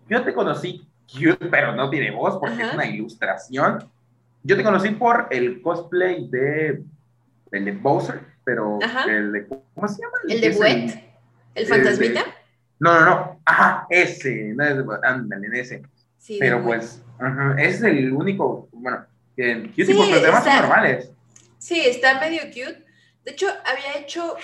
yo te conocí cute, pero no tiene voz porque Ajá. es una ilustración. Yo te conocí por el cosplay de, el de Bowser, pero Ajá. el de, ¿cómo se llama? ¿El de Wet? ¿El el fantasmita? No, no, no, ajá, ese, no es, ándale, en ese. Sí, Pero pues, ajá, ese es el único, bueno, que cute Sí, porque los demás está- son normales. Sí, está medio cute. De hecho, había hecho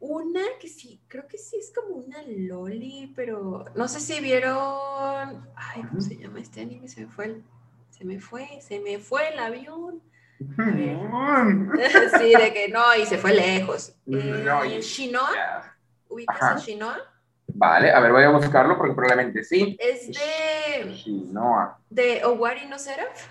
una que sí, creo que sí es como una loli, pero no sé si vieron... Ay, ¿cómo se llama este anime? Se me fue el... Se me fue, se me fue el avión. sí, de que no, y se fue lejos. Eh, No, y- Shinoa, Ya. ¿ubicas Ajá. a Shinoa? Vale, a ver, voy a buscarlo porque probablemente sí. Es de, Shinoa. de Owari no Seraph.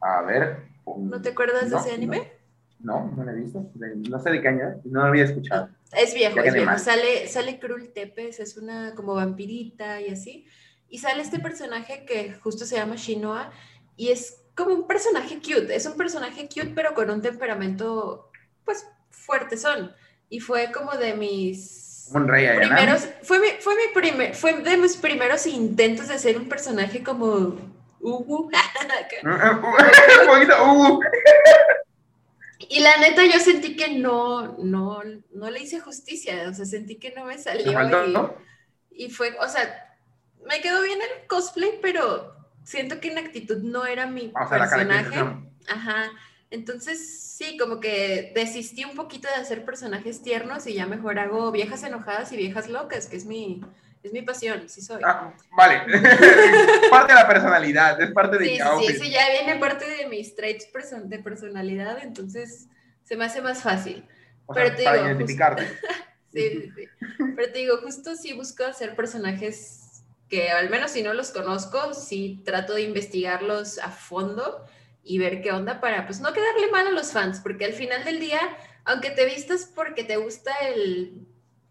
A ver. ¿No te acuerdas de No, ese anime? No, no lo he visto. De- No sé de qué año, no lo había escuchado. Es viejo, es viejo. Sale, sale Krul Tepes, es una como vampirita y así. Y sale este personaje que justo se llama Shinoa y es como un personaje cute. Es un personaje cute, pero con un temperamento, pues, fuerte son. Y fue como de mis un rey primeros, fue mi, fue mi primer, fue de mis primeros intentos de ser un personaje como Y la neta, yo sentí que no, no, no le hice justicia, o sea, sentí que no me me salió. faltó, y, ¿no? y fue, o sea, me quedó bien el cosplay, pero siento que en actitud no era mi O sea, la personaje. Ajá. Entonces, sí, como que desistí un poquito de hacer personajes tiernos y ya mejor hago viejas enojadas y viejas locas, que es mi, es mi pasión, sí soy. Ah, vale. parte de la personalidad, es parte de Sí, sí, Yao. sí, ya viene parte de mis traits person- de personalidad, entonces se me hace más fácil. O sea, pero te para digo, identificarte. Sí, sí, sí. Pero te digo, justo sí busco hacer personajes que al menos si no los conozco, sí trato de investigarlos a fondo y ver qué onda para pues no quedarle mal a los fans, porque al final del día, aunque te vistas porque te gusta el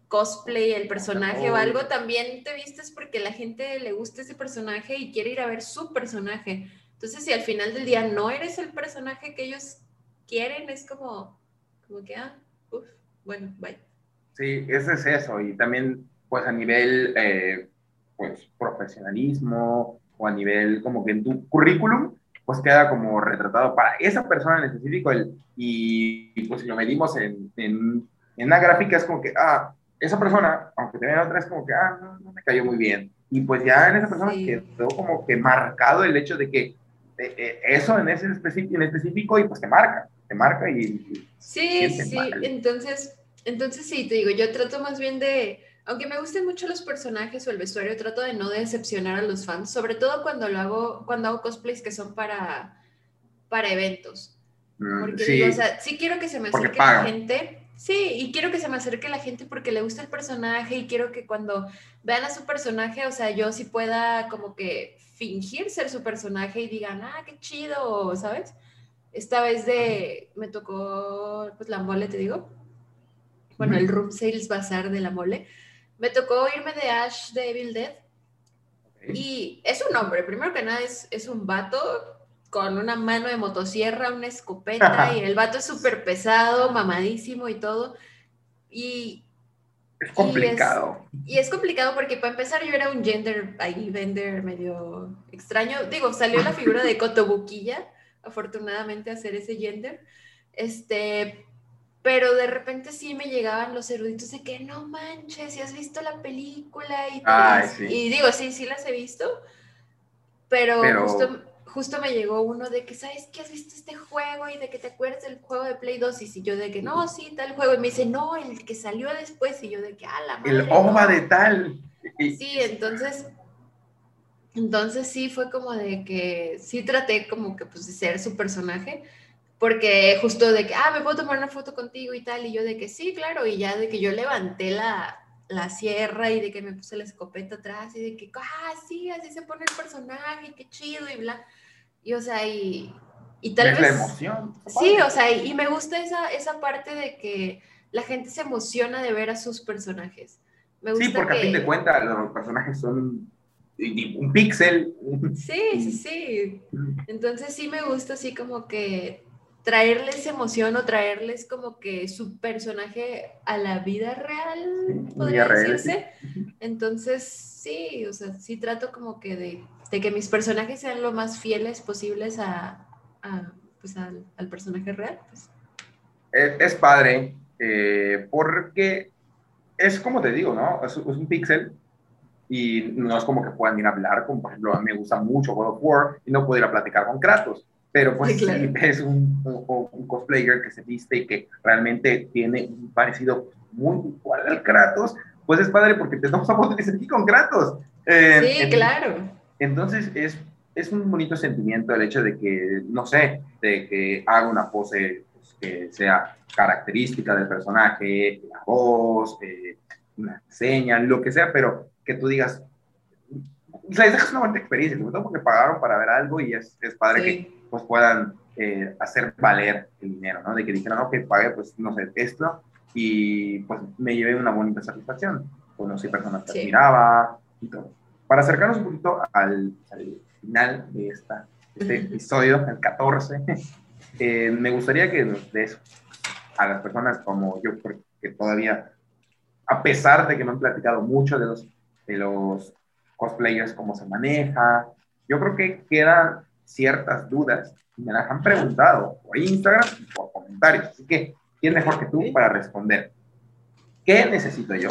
cosplay, el personaje o algo, también te vistes porque la gente le gusta ese personaje y quiere ir a ver su personaje. Entonces, si al final del día no eres el personaje que ellos quieren, es como, como que, ah, uff, bueno, bye. Sí, ese es eso. Y también, pues a nivel, eh, pues, profesionalismo o a nivel como que en tu currículum, pues queda como retratado para esa persona en específico. El, y, y, pues si lo medimos en, en, en una gráfica es como que, ah, esa persona, aunque te vean otra, es como que, ah, no, no me cayó muy bien. Y pues ya en esa persona Sí. quedó como que marcado el hecho de que eh, eh, eso en ese específico, en específico y pues te marca, te marca y, y Sí, sí, mal. entonces, entonces sí, te digo, yo trato más bien de, aunque me gusten mucho los personajes o el vestuario, trato de no decepcionar a los fans, sobre todo cuando lo hago, cuando hago cosplays que son para, para eventos. mm, Porque sí, digo, o sea, sí quiero que se me acerque la gente. Sí, y quiero que se me acerque la gente porque le gusta el personaje y quiero que cuando vean a su personaje, o sea, yo sí pueda como que fingir ser su personaje y digan, ah, qué chido, ¿sabes? Esta vez de, me tocó, pues la mole, te digo. Bueno, el Room Sales Bazar de la mole. Me tocó irme de Ash de Evil Dead ok. y es un hombre, primero que nada es, es un vato con una mano de motosierra, una escopeta y el vato es súper pesado, mamadísimo y todo. Y, es complicado. y es complicado porque para empezar yo era un gender ahí, vender medio extraño. Digo, salió la figura de Cotobuquilla, afortunadamente, a hacer ese gender. Este, pero de repente sí me llegaban los eruditos de que no manches, si has visto la película y, Ay, todas- sí. y digo, sí, sí las he visto, pero, Pero- Justo, justo me llegó uno de que, ¿sabes que has visto este juego? Y de que te acuerdas del juego de Play 2 y si yo de que, no, sí, tal juego, y me dice, no, el que salió después, y yo de que, ah, la madre. El no". OVA de tal. Sí, entonces, Entonces sí fue como de que sí traté como que pues de ser su personaje, porque justo de que, ah, me puedo tomar una foto contigo y tal, y yo de que sí, claro, y ya de que yo levanté la, la sierra y de que me puse la escopeta atrás y de que, ah, sí, así se pone el personaje, qué chido y bla. Y o sea, y, y tal vez... la emoción. Sí, o sea, y, me gusta esa, esa parte de que la gente se emociona de ver a sus personajes. Me gusta sí, porque a fin de cuentas los personajes son un píxel. Sí, sí, sí. Entonces sí me gusta así como que traerles emoción o traerles como que su personaje a la vida real, podría decirse. Entonces, sí, o sea, sí trato como que de, de, que mis personajes sean lo más fieles posibles a, a pues al, al, personaje real. Pues. Es, padre, eh, porque es como te digo, ¿no? Es, es un píxel y no es como que puedan ir a hablar con, por ejemplo, a mí me gusta mucho God of War y no puedo ir a platicar con Kratos pero pues sí, es un, un, cosplayer que se viste y que realmente tiene un parecido muy igual al Kratos, pues es padre porque te damos a poder aquí con Kratos. Eh, sí, claro. Entonces es, es un bonito sentimiento el hecho de que, no sé, de que haga una pose pues, que sea característica del personaje, la voz, eh, una seña, lo que sea, pero que tú digas, o sea, es una buena experiencia, sobre todo porque pagaron para ver algo y es, es padre que pues puedan eh, hacer valer el dinero, ¿no? De que dijeran, ok, pague, pues, no sé, esto, y pues me llevé una bonita satisfacción. Conocí personas que admiraba y todo. Para acercarnos un poquito al, final de esta, este episodio, el 14, eh, me gustaría que nos des a las personas como yo, porque todavía, a pesar de que no han platicado mucho de los, de los cosplayers, cómo se maneja, yo creo que queda ciertas dudas y me las han preguntado por Instagram y por comentarios. Así que, ¿quién mejor que tú para responder? ¿Qué necesito yo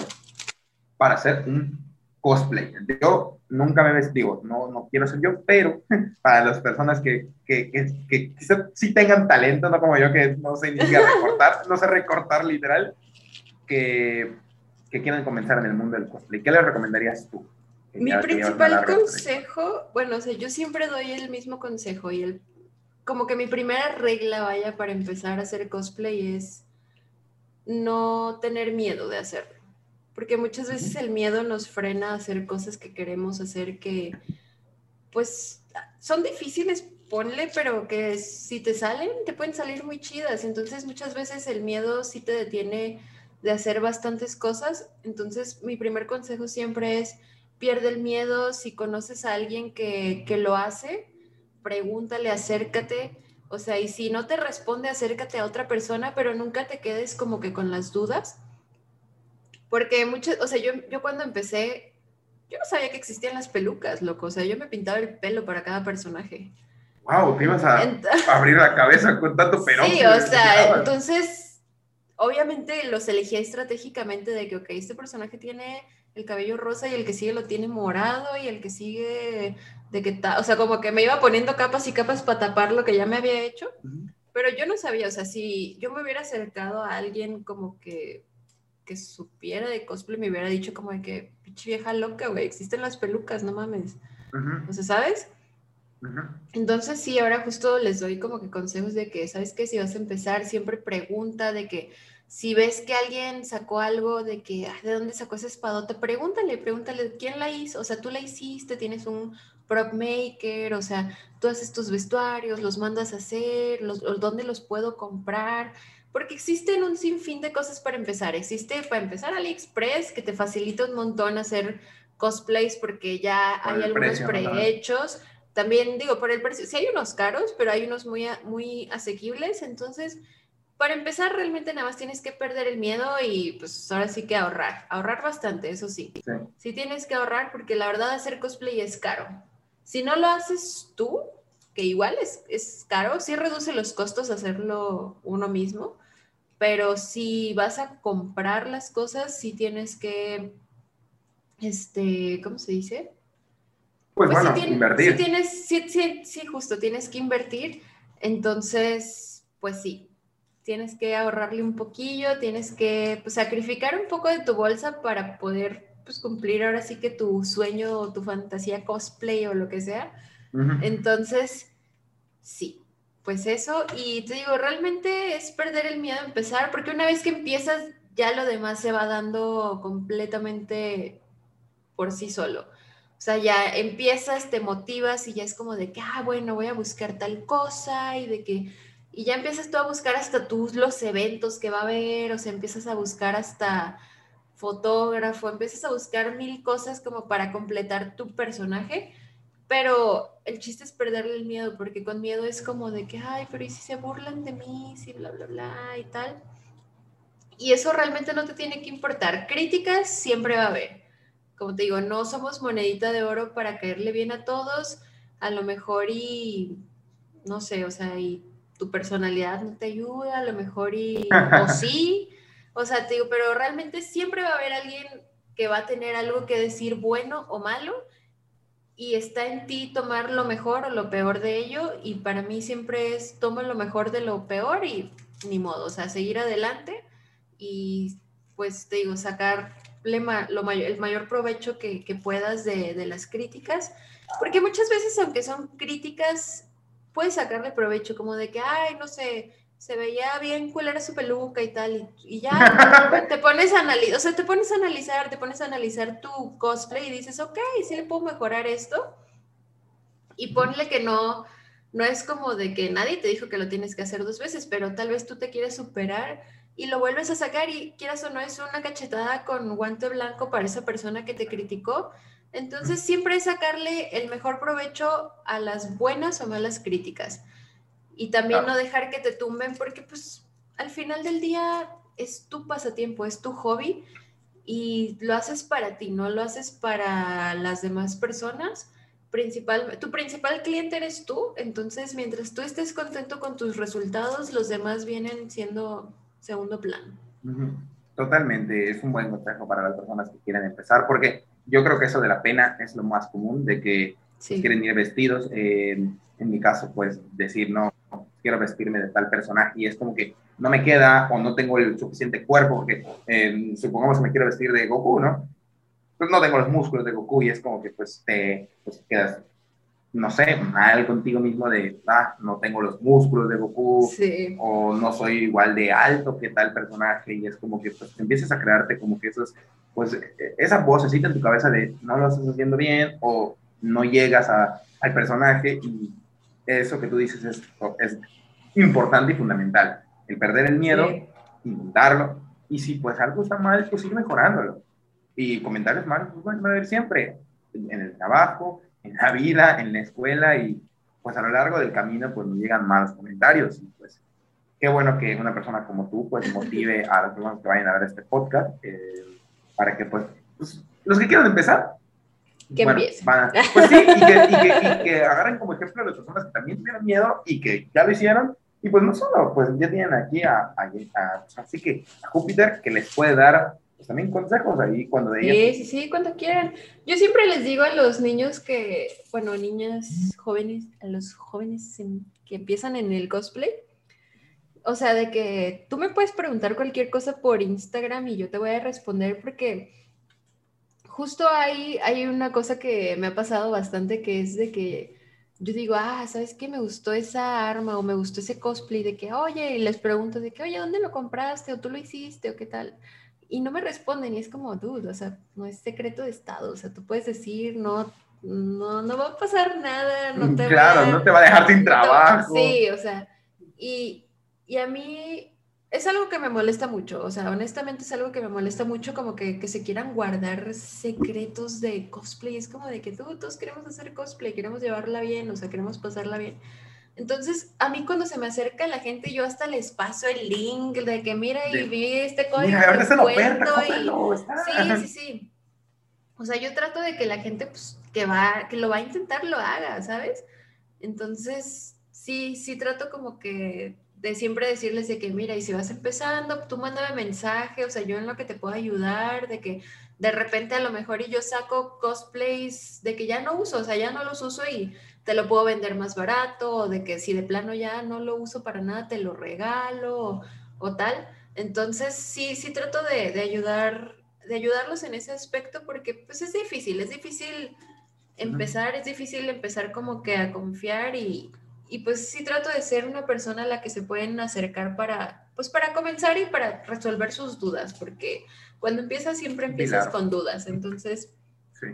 para ser un cosplayer? Yo nunca me vestido, no, no quiero ser yo, pero para las personas que, que, que, sí tengan talento, no como yo que no sé ni siquiera recortar, no sé recortar literal, que, que quieran comenzar en el mundo del cosplay, ¿qué les recomendarías tú? Mi principal consejo, bueno, o sea, yo siempre doy el mismo consejo y el, como que mi primera regla, vaya, para empezar a hacer cosplay es no tener miedo de hacerlo. Porque muchas veces el miedo nos frena a hacer cosas que queremos hacer que, pues, son difíciles, ponle, pero que si te salen, te pueden salir muy chidas. Entonces, muchas veces el miedo sí te detiene de hacer bastantes cosas. Entonces, mi primer consejo siempre es pierde el miedo, si conoces a alguien que, lo hace, pregúntale, acércate, o sea, y si no te responde, acércate a otra persona, pero nunca te quedes como que con las dudas, porque muchas, o sea, yo, yo cuando empecé, yo no sabía que existían las pelucas, loco, o sea, yo me pintaba el pelo para cada personaje. Wow, te ibas a, abrir la cabeza con tanto pelo. Sí, o sea, entonces, obviamente los elegía estratégicamente de que, ok, este personaje tiene el cabello rosa y el que sigue lo tiene morado y el que sigue de que está, o sea, como que me iba poniendo capas y capas para tapar lo que ya me había hecho, pero yo no sabía, o sea, si yo me hubiera acercado a alguien como que que supiera de cosplay me hubiera dicho como de que, pinche vieja loca, güey, existen las pelucas, no mames. O sea, ¿sabes? Entonces sí, ahora justo les doy como que consejos de que, ¿sabes qué? Si vas a empezar, siempre pregunta de que si ves que alguien sacó algo de que, ¿de dónde sacó esa espadota? Pregúntale, pregúntale, ¿quién la hizo? O sea, tú la hiciste, tienes un prop maker, o sea, tú haces tus vestuarios, los mandas a hacer, los, ¿dónde los puedo comprar? Porque existen un sinfín de cosas para empezar. Existe, para empezar, AliExpress, que te facilita un montón hacer cosplays porque ya hay algunos prehechos. También digo, por el precio, sí hay unos caros, pero hay unos muy, muy asequibles. Entonces, para empezar, realmente nada más tienes que perder el miedo y pues ahora sí que ahorrar. Ahorrar bastante, eso sí. Sí, tienes que ahorrar porque la verdad hacer cosplay es caro. Si no lo haces tú, que igual es, es caro, sí reduce los costos hacerlo uno mismo, pero si vas a comprar las cosas, sí tienes que, este, ¿cómo se dice? Pues, pues bueno, invertir. Sí, tienes, sí, sí, sí, justo, tienes que invertir. Entonces, pues sí, tienes que ahorrarle un poquillo, tienes que pues, sacrificar un poco de tu bolsa para poder pues, cumplir ahora sí que tu sueño o tu fantasía cosplay o lo que sea. Entonces, sí, pues eso. Y te digo, realmente es perder el miedo a empezar, porque una vez que empiezas, ya lo demás se va dando completamente por sí solo. O sea, ya empiezas, te motivas y ya es como de que, ah, bueno, voy a buscar tal cosa y de que, y ya empiezas tú a buscar hasta tú los eventos que va a haber, o sea, empiezas a buscar hasta fotógrafo, empiezas a buscar mil cosas como para completar tu personaje, pero el chiste es perderle el miedo, porque con miedo es como de que, ay, pero ¿y si se burlan de mí? Si bla, bla, bla y tal. Y eso realmente no te tiene que importar. Críticas siempre va a haber. Como te digo, no somos monedita de oro para caerle bien a todos. A lo mejor y, no sé, o sea, y tu personalidad no te ayuda, a lo mejor y, o sí. O sea, te digo, pero realmente siempre va a haber alguien que va a tener algo que decir bueno o malo y está en ti tomar lo mejor o lo peor de ello y para mí siempre es toma lo mejor de lo peor y ni modo, o sea, seguir adelante y pues te digo, sacar lo mayor, el mayor provecho que, puedas de, las críticas, porque muchas veces, aunque son críticas, puedes sacarle provecho, como de que, ay, no sé, se veía bien cuál era su peluca y tal, y, ya te pones a analizar, o sea, te pones a analizar, te pones a analizar tu cosplay y dices, ok, sí le puedo mejorar esto, y ponle que no, no es como de que nadie te dijo que lo tienes que hacer dos veces, pero tal vez tú te quieres superar y lo vuelves a sacar y quieras o no es una cachetada con guante blanco para esa persona que te criticó. Entonces siempre es sacarle el mejor provecho a las buenas o malas críticas. Y también no dejar que te tumben porque pues al final del día es tu pasatiempo, es tu hobby y lo haces para ti, no lo haces para las demás personas. Principal, tu principal cliente eres tú, entonces mientras tú estés contento con tus resultados, los demás vienen siendo segundo plano. Totalmente, es un buen consejo para las personas que quieren empezar, porque yo creo que eso de la pena es lo más común, de que pues, quieren ir vestidos. en mi caso, pues decir, no, quiero vestirme de tal personaje y es como que no me queda o no tengo el suficiente cuerpo, porque eh, supongamos que me quiero vestir de Goku, ¿no? Pues no tengo los músculos de Goku y es como que pues te pues, quedas no sé, mal contigo mismo de, ah, no tengo los músculos de Goku, o no soy igual de alto que tal personaje, y es como que pues empiezas a crearte como que esos, pues esa vocecita en tu cabeza de no lo estás haciendo bien, o no llegas a, al personaje, y eso que tú dices es, es importante y fundamental, el perder el miedo, intentarlo, y si pues algo está mal, pues ir mejorándolo, y comentarios malos, pues van a haber siempre, en el trabajo, en la vida, en la escuela y pues a lo largo del camino pues nos llegan malos comentarios y pues qué bueno que una persona como tú pues motive a las personas que vayan a ver este podcast eh, para que pues, pues, los que quieran empezar que empiecen. pues sí, y que, y, que, agarren como ejemplo a las personas que también tuvieron miedo y que ya lo hicieron y pues no solo, pues ya tienen aquí a, a, a así que a Júpiter que les puede dar pues también consejos ahí cuando de Sí, sí, sí, cuando quieran. Yo siempre les digo a los niños que, bueno, niñas jóvenes, a los jóvenes que empiezan en el cosplay, o sea, de que tú me puedes preguntar cualquier cosa por Instagram y yo te voy a responder porque justo hay, hay una cosa que me ha pasado bastante que es de que yo digo, ah, ¿sabes qué? Me gustó esa arma o me gustó ese cosplay de que, oye, y les pregunto de que, oye, ¿dónde lo compraste? o tú lo hiciste o qué tal y no me responden y es como, dude, o sea, no es secreto de Estado, o sea, tú puedes decir, no, no, no va a pasar nada, no te Claro, va, no te va a dejar sin trabajo. sí, o sea, y, y, a mí es algo que me molesta mucho, o sea, honestamente es algo que me molesta mucho como que, que se quieran guardar secretos de cosplay, es como de que tú, todos queremos hacer cosplay, queremos llevarla bien, o sea, queremos pasarla bien. Entonces, a mí cuando se me acerca la gente, yo hasta les paso el link de que mira y vi este código. Mira, se lo y... Sí, sí, sí. O sea, yo trato de que la gente pues, que va, que lo va a intentar, lo haga, ¿sabes? Entonces, sí, sí trato como que de siempre decirles de que, mira, y si vas empezando, tú mándame mensaje, o sea, yo en lo que te puedo ayudar, de que de repente a lo mejor y yo saco cosplays de que ya no uso, o sea, ya no los uso y te lo puedo vender más barato, o de que si de plano ya no lo uso para nada, te lo regalo o, tal. Entonces, sí, sí trato de, ayudar de ayudarlos en ese aspecto porque pues es difícil, es difícil empezar, es difícil empezar como que a confiar y, y pues sí trato de ser una persona a la que se pueden acercar para, pues para comenzar y para resolver sus dudas, porque cuando empiezas siempre empiezas con dudas, entonces sí.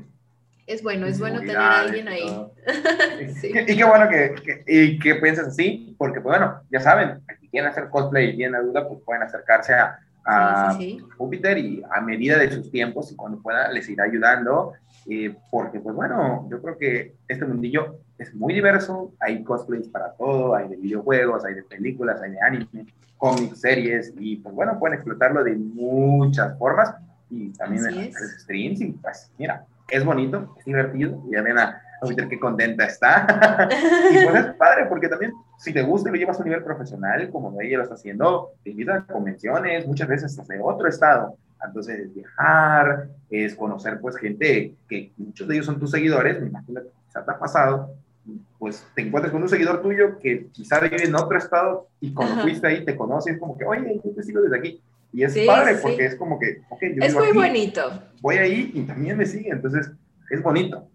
Es bueno, es bueno tener a alguien ahí. Y qué bueno que, y que piensas así, porque pues bueno, ya saben, si quieren hacer cosplay y tienen duda, pues pueden acercarse a, a Júpiter y a medida de sus tiempos y cuando pueda les irá ayudando eh, porque pues bueno, yo creo que este mundillo es muy diverso, hay cosplays para todo, hay de videojuegos, hay de películas, hay de anime, cómics, series, y pues bueno, pueden explotarlo de muchas formas y también en streams, y pues mira, es bonito, es divertido, y ya ven a, a qué contenta está, y pues es padre, porque también si te gusta y lo llevas a un nivel profesional, como ella lo está haciendo, te invitan a convenciones, muchas veces hasta de otro estado, entonces, es viajar, es conocer pues gente que muchos de ellos son tus seguidores, me imagino que quizás te ha pasado, pues te encuentras con un seguidor tuyo que quizá vive en otro estado y cuando fuiste ahí te conoces como que, oye, yo te sigo desde aquí. Y es padre porque es como que, ok, yo Es muy bonito. Voy ahí y también me sigue, entonces es bonito.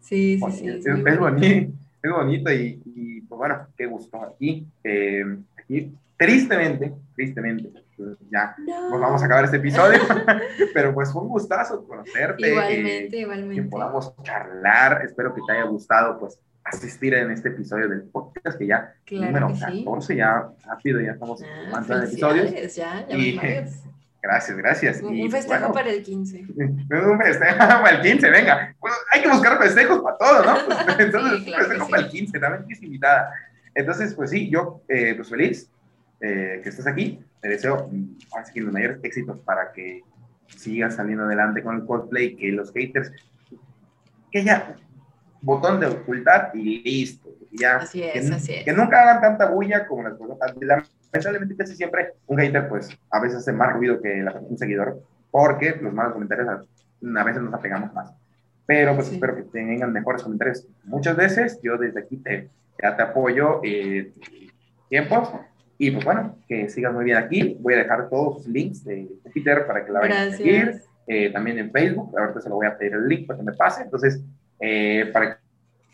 Sí, sí, sí. Es, es, bonito, es bonito y, y, pues bueno, qué gusto aquí. Eh, aquí, tristemente, tristemente, pues, ya nos vamos a acabar este episodio, pero pues fue un gustazo conocerte. Igualmente, igualmente. Que podamos charlar, espero que te haya gustado pues asistir en este episodio del podcast, que ya número 14, ya rápido, ya estamos ah, en episodios. Ya, ya y, Gracias, gracias. Un, y, festejo para el 15. Un festejo para el 15, venga. hay que buscar festejos para todo, ¿no? Pues, entonces, un festejo para el 15, también es invitada. Entonces, pues sí, yo, eh, pues feliz eh, que estés aquí te deseo así que los mayores éxitos para que sigas saliendo adelante con el cosplay, que los haters, que ya, botón de ocultar y listo. Ya, así es, que, así es. Que nunca hagan tanta bulla como las cosas. Lamentablemente casi siempre un hater pues a veces hace más ruido que un seguidor, porque los malos comentarios a, veces nos apegamos más. Pero pues espero que tengan mejores comentarios. Muchas veces yo desde aquí te, ya te apoyo eh, tiempos y pues bueno, que sigas muy bien aquí. Voy a dejar todos los links de Twitter para que la vayan a seguir. Eh, también en Facebook, ahorita se lo voy a pedir el link para que me pase. Entonces, eh, para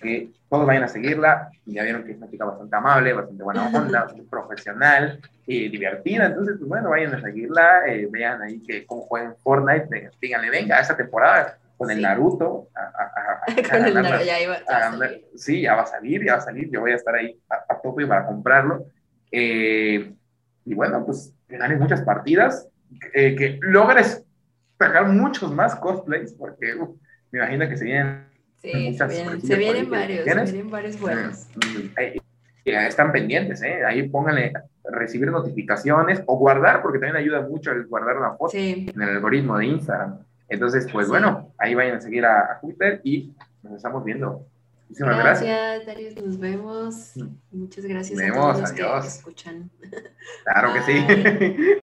que todos vayan a seguirla. Ya vieron que es una chica bastante amable, bastante buena onda, bastante profesional y divertida. Entonces, pues bueno, vayan a seguirla. Eh, vean ahí que cómo juegan Fortnite. díganle, venga, esta temporada con el Naruto. con el Naruto, ya iba a, salir. Sí, ya va a salir, ya va a salir. Yo voy a estar ahí a, tope para comprarlo. Eh, y bueno, pues ganes muchas partidas, eh, que logres sacar muchos más cosplays, porque me imagino que se vienen muchas se vienen, varios, se vienen varios buenos. Eh, están pendientes, ¿eh? ahí pónganle recibir notificaciones o guardar, porque también ayuda mucho el guardar una foto en el algoritmo de Instagram. Entonces, pues bueno, ahí vayan a seguir a, a Twitter y nos estamos viendo Muchísimas gracias. Darius. Nos vemos. Mm. Muchas gracias a todos los que escuchan. Claro que sí.